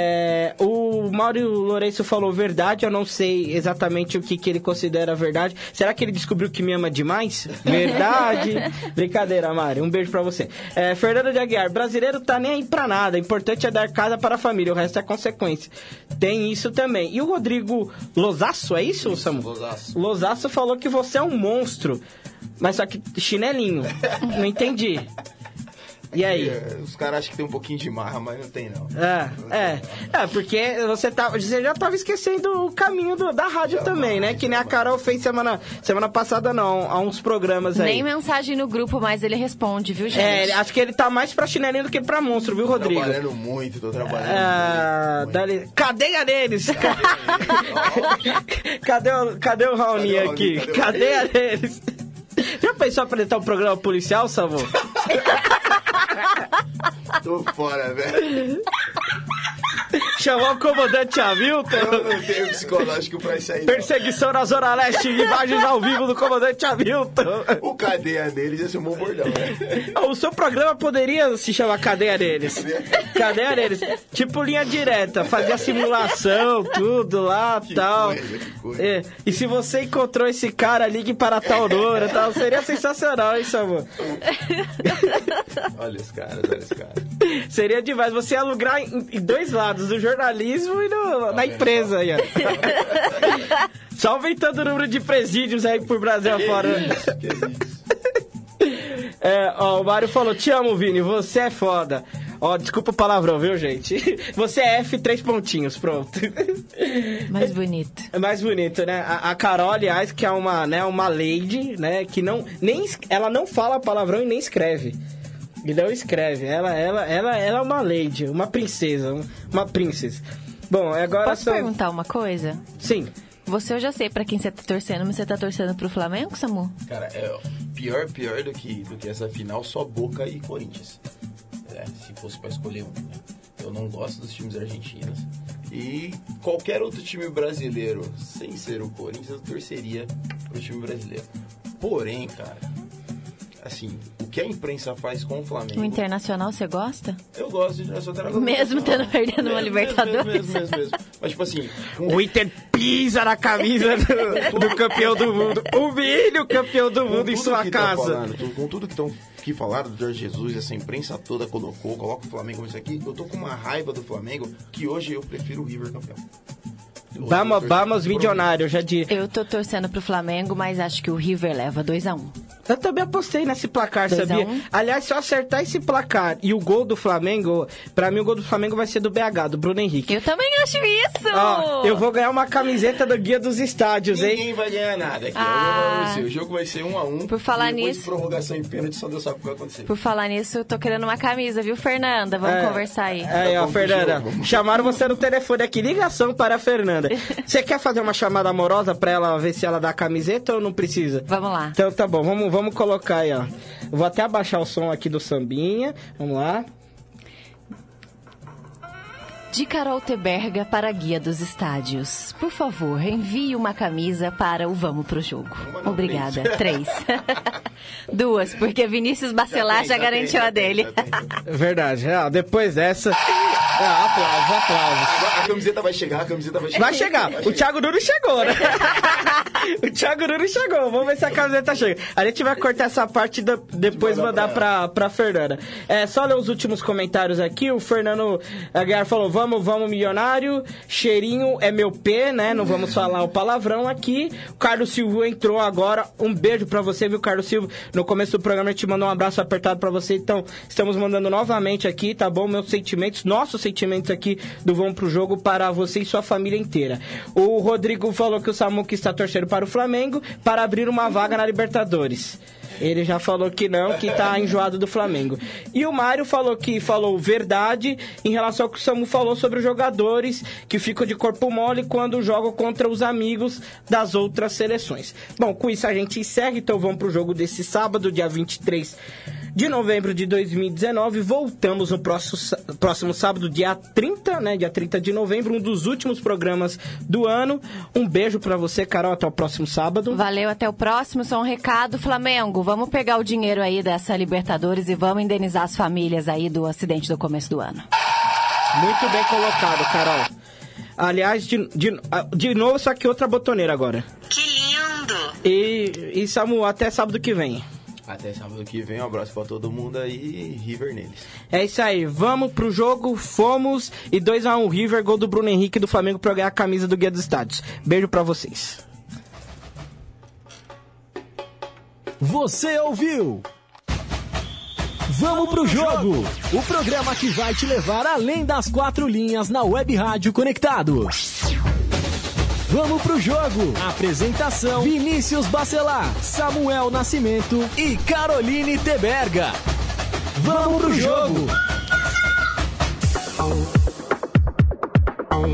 S5: o Mário Lourenço falou verdade, eu não sei exatamente o que, que ele considera verdade. Será que ele descobriu que me ama demais? Verdade. Brincadeira, Mário. Um beijo pra você. É, Fernando de Aguiar, brasileiro tá nem aí pra nada. O importante é dar casa para a família, o resto é consequência. Tem isso também. E o Rodrigo Losaço, é isso, Samu?
S6: Losaço.
S5: Losaço falou que você é um monstro. Mas só que chinelinho. Não entendi. E aí?
S6: É, os caras acham que tem um pouquinho de marra, mas não tem não.
S5: É, é. É, porque você, tá, você já tava esquecendo o caminho do- da rádio também, né? Que nem a Carol fez semana, semana passada, não, há uns programas aí.
S7: Nem mensagem no grupo, mas ele responde, viu, gente?
S5: É, acho que ele tá mais pra chinelinho do que pra monstro, viu,
S6: Tô
S5: Rodrigo?
S6: trabalhando muito, tô trabalhando
S5: Ah,
S6: muito.
S5: dá-lhe- Cadeia neles! cadê, o, cadê o Raoni
S6: Cadê o
S5: aqui?
S6: Raoni? Cadê o
S5: Cadeia neles! Já pensou apresentar um programa policial, Samu?
S6: Tô fora, velho.
S5: Chamar o comandante Hamilton?
S6: Eu não tenho psicológico pra isso aí.
S5: Perseguição na Zona Leste, imagens ao vivo do comandante Hamilton.
S6: O cadeia deles ia ser um bom bordão, né?
S5: O seu programa poderia se chamar Cadeia deles. Cadeia deles. Tipo linha direta, fazia simulação, tudo lá
S6: Que
S5: tal.
S6: coisa, coisa.
S5: É, E se você encontrou esse cara, ligue para tal e tal. Seria sensacional, hein, Samu?
S6: Olha os caras, olha os caras.
S5: Seria demais. Você ia alugar em, em dois lados, no jornalismo e no- na empresa aí, ó. Só aumentando o número de presídios aí por Brasil afora.
S6: Isso, que isso.
S5: É, ó, o Mário falou, te amo, Vini, você é foda. Ó, desculpa o palavrão, viu, gente? Você é F, três pontinhos, pronto.
S7: Mais bonito.
S5: É mais bonito, né? A, a Carol, aliás, que é uma, né, uma lady, né, que não, nem, ela não fala palavrão e nem escreve. E não escreve. Ela, ela, ela, ela é uma lady, uma princesa, um- uma princess. Bom, agora
S7: Posso
S5: são...
S7: perguntar uma coisa?
S5: Sim.
S7: Você eu já sei pra quem você tá torcendo, mas você tá torcendo pro Flamengo, Samu?
S6: Cara, é pior, pior do que, do que essa final, só Boca e Corinthians. É, se fosse pra escolher um, né? Eu não gosto dos times argentinos. E qualquer outro time brasileiro, sem ser o Corinthians, eu torceria pro time brasileiro. Porém, cara, assim, o que a imprensa faz com o Flamengo...
S7: O Internacional você gosta?
S6: Eu gosto sou treinador
S7: Mesmo tendo perdido uma
S6: Mesmo,
S7: Libertadores.
S6: Mesmo, mesmo, mesmo, mesmo. Mas, tipo assim... com-
S5: O Inter pisa na camisa do, do campeão do mundo. Humilha o campeão do mundo em sua casa.
S6: falando, com tudo que estão que falaram do Jorge Jesus, essa imprensa toda colocou, coloca o Flamengo nisso aqui, eu tô com uma raiva do Flamengo que hoje eu prefiro o River campeão.
S5: Vamos, vamos,
S6: pro
S5: milionário, já disse.
S7: Eu tô torcendo pro Flamengo, mas acho que o River leva 2x1.
S5: Eu também apostei nesse placar,
S7: Dois
S5: sabia?
S7: um?
S5: Aliás, se eu acertar esse placar e o gol do Flamengo, pra mim o gol do Flamengo vai ser do BH, do Bruno Henrique.
S7: Eu também acho isso!
S5: Ó, eu vou ganhar uma camiseta do Guia dos Estádios, hein?
S6: Ninguém vai ganhar nada aqui.
S7: Ah.
S6: O jogo vai ser um a um.
S7: Por falar
S6: e depois
S7: nisso-
S6: de prorrogação em pênalti, só Deus sabe o que vai acontecer.
S7: Por falar nisso, eu tô querendo uma camisa, viu, Fernanda? Vamos
S5: É,
S7: conversar aí.
S5: Aí, ó,
S6: pro
S5: Fernanda. Chamaram você no telefone aqui. Ligação para a Fernanda. Você quer fazer uma chamada amorosa pra ela ver se ela dá a camiseta ou não precisa?
S7: Vamos lá.
S5: Então tá bom, vamos, vamos colocar aí, ó. Vou até abaixar o som aqui do sambinha. Vamos lá.
S7: De Carol Teberga para a Guia dos Estádios. Por favor, envie uma camisa para o Vamos pro Jogo.
S6: não,
S7: Obrigada. Três. Duas, porque Vinícius Bacelar já,
S6: já
S7: garantiu
S6: tem,
S7: a
S6: já tem,
S7: dele.
S6: tem.
S5: Verdade, é, ó, depois dessa. Ah, aplausos, aplausos.
S6: A camiseta vai chegar, a camiseta vai chegar.
S5: Vai chegar. O Thiago Nunes chegou, né? o Thiago Nunes chegou. Vamos ver se a camiseta chega. A gente vai cortar essa parte e depois mandar pra, pra Fernanda. É, só ler os últimos comentários aqui. O Fernando Aguiar falou: vamos, vamos, milionário. Cheirinho é meu P, né? Não vamos falar o palavrão aqui. O Carlos Silva entrou agora. Um beijo pra você, viu, Carlos Silva? No começo do programa a gente mandou um abraço apertado pra você. Então, estamos mandando novamente aqui, tá bom? Meus sentimentos, nossos sentimentos aqui do Vamos pro Jogo para você e sua família inteira. O Rodrigo falou que o Samuca está torcendo para o Flamengo para abrir uma vaga na Libertadores. Ele já falou que não, que tá enjoado do Flamengo. E o Mário falou que falou verdade em relação ao que o Samu falou sobre os jogadores que ficam de corpo mole quando jogam contra os amigos das outras seleções. Bom, com isso a gente encerra, então vamos pro jogo desse sábado, dia 23 de novembro de 2019. Voltamos no próximo, próximo sábado, dia 30, né? Dia 30 de novembro, um dos últimos programas do ano. Um beijo para você, Carol, até o próximo sábado.
S7: Valeu, até o próximo. Só um recado, Flamengo. Vamos pegar o dinheiro aí dessa Libertadores e vamos indenizar as famílias aí do acidente do começo do ano.
S5: Muito bem colocado, Carol. Aliás, de, de, de novo, só que outra botoneira agora.
S8: Que lindo!
S5: E, e Samu, até sábado que vem.
S6: Até sábado que vem, um abraço pra todo mundo aí River neles.
S5: É isso aí, vamos pro jogo, fomos e 2x1 River, gol do Bruno Henrique do Flamengo pra ganhar a camisa do Guia dos Estádios. Beijo pra vocês.
S3: Você ouviu? Vamos pro jogo! O programa que vai te levar além das quatro linhas na Web Rádio Conectados. Vamos pro jogo! Apresentação: Vinícius Bacelar, Samuel Nascimento e Caroline Teberga. Vamos pro jogo!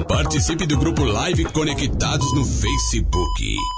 S1: Participe do grupo Live Conectados no Facebook.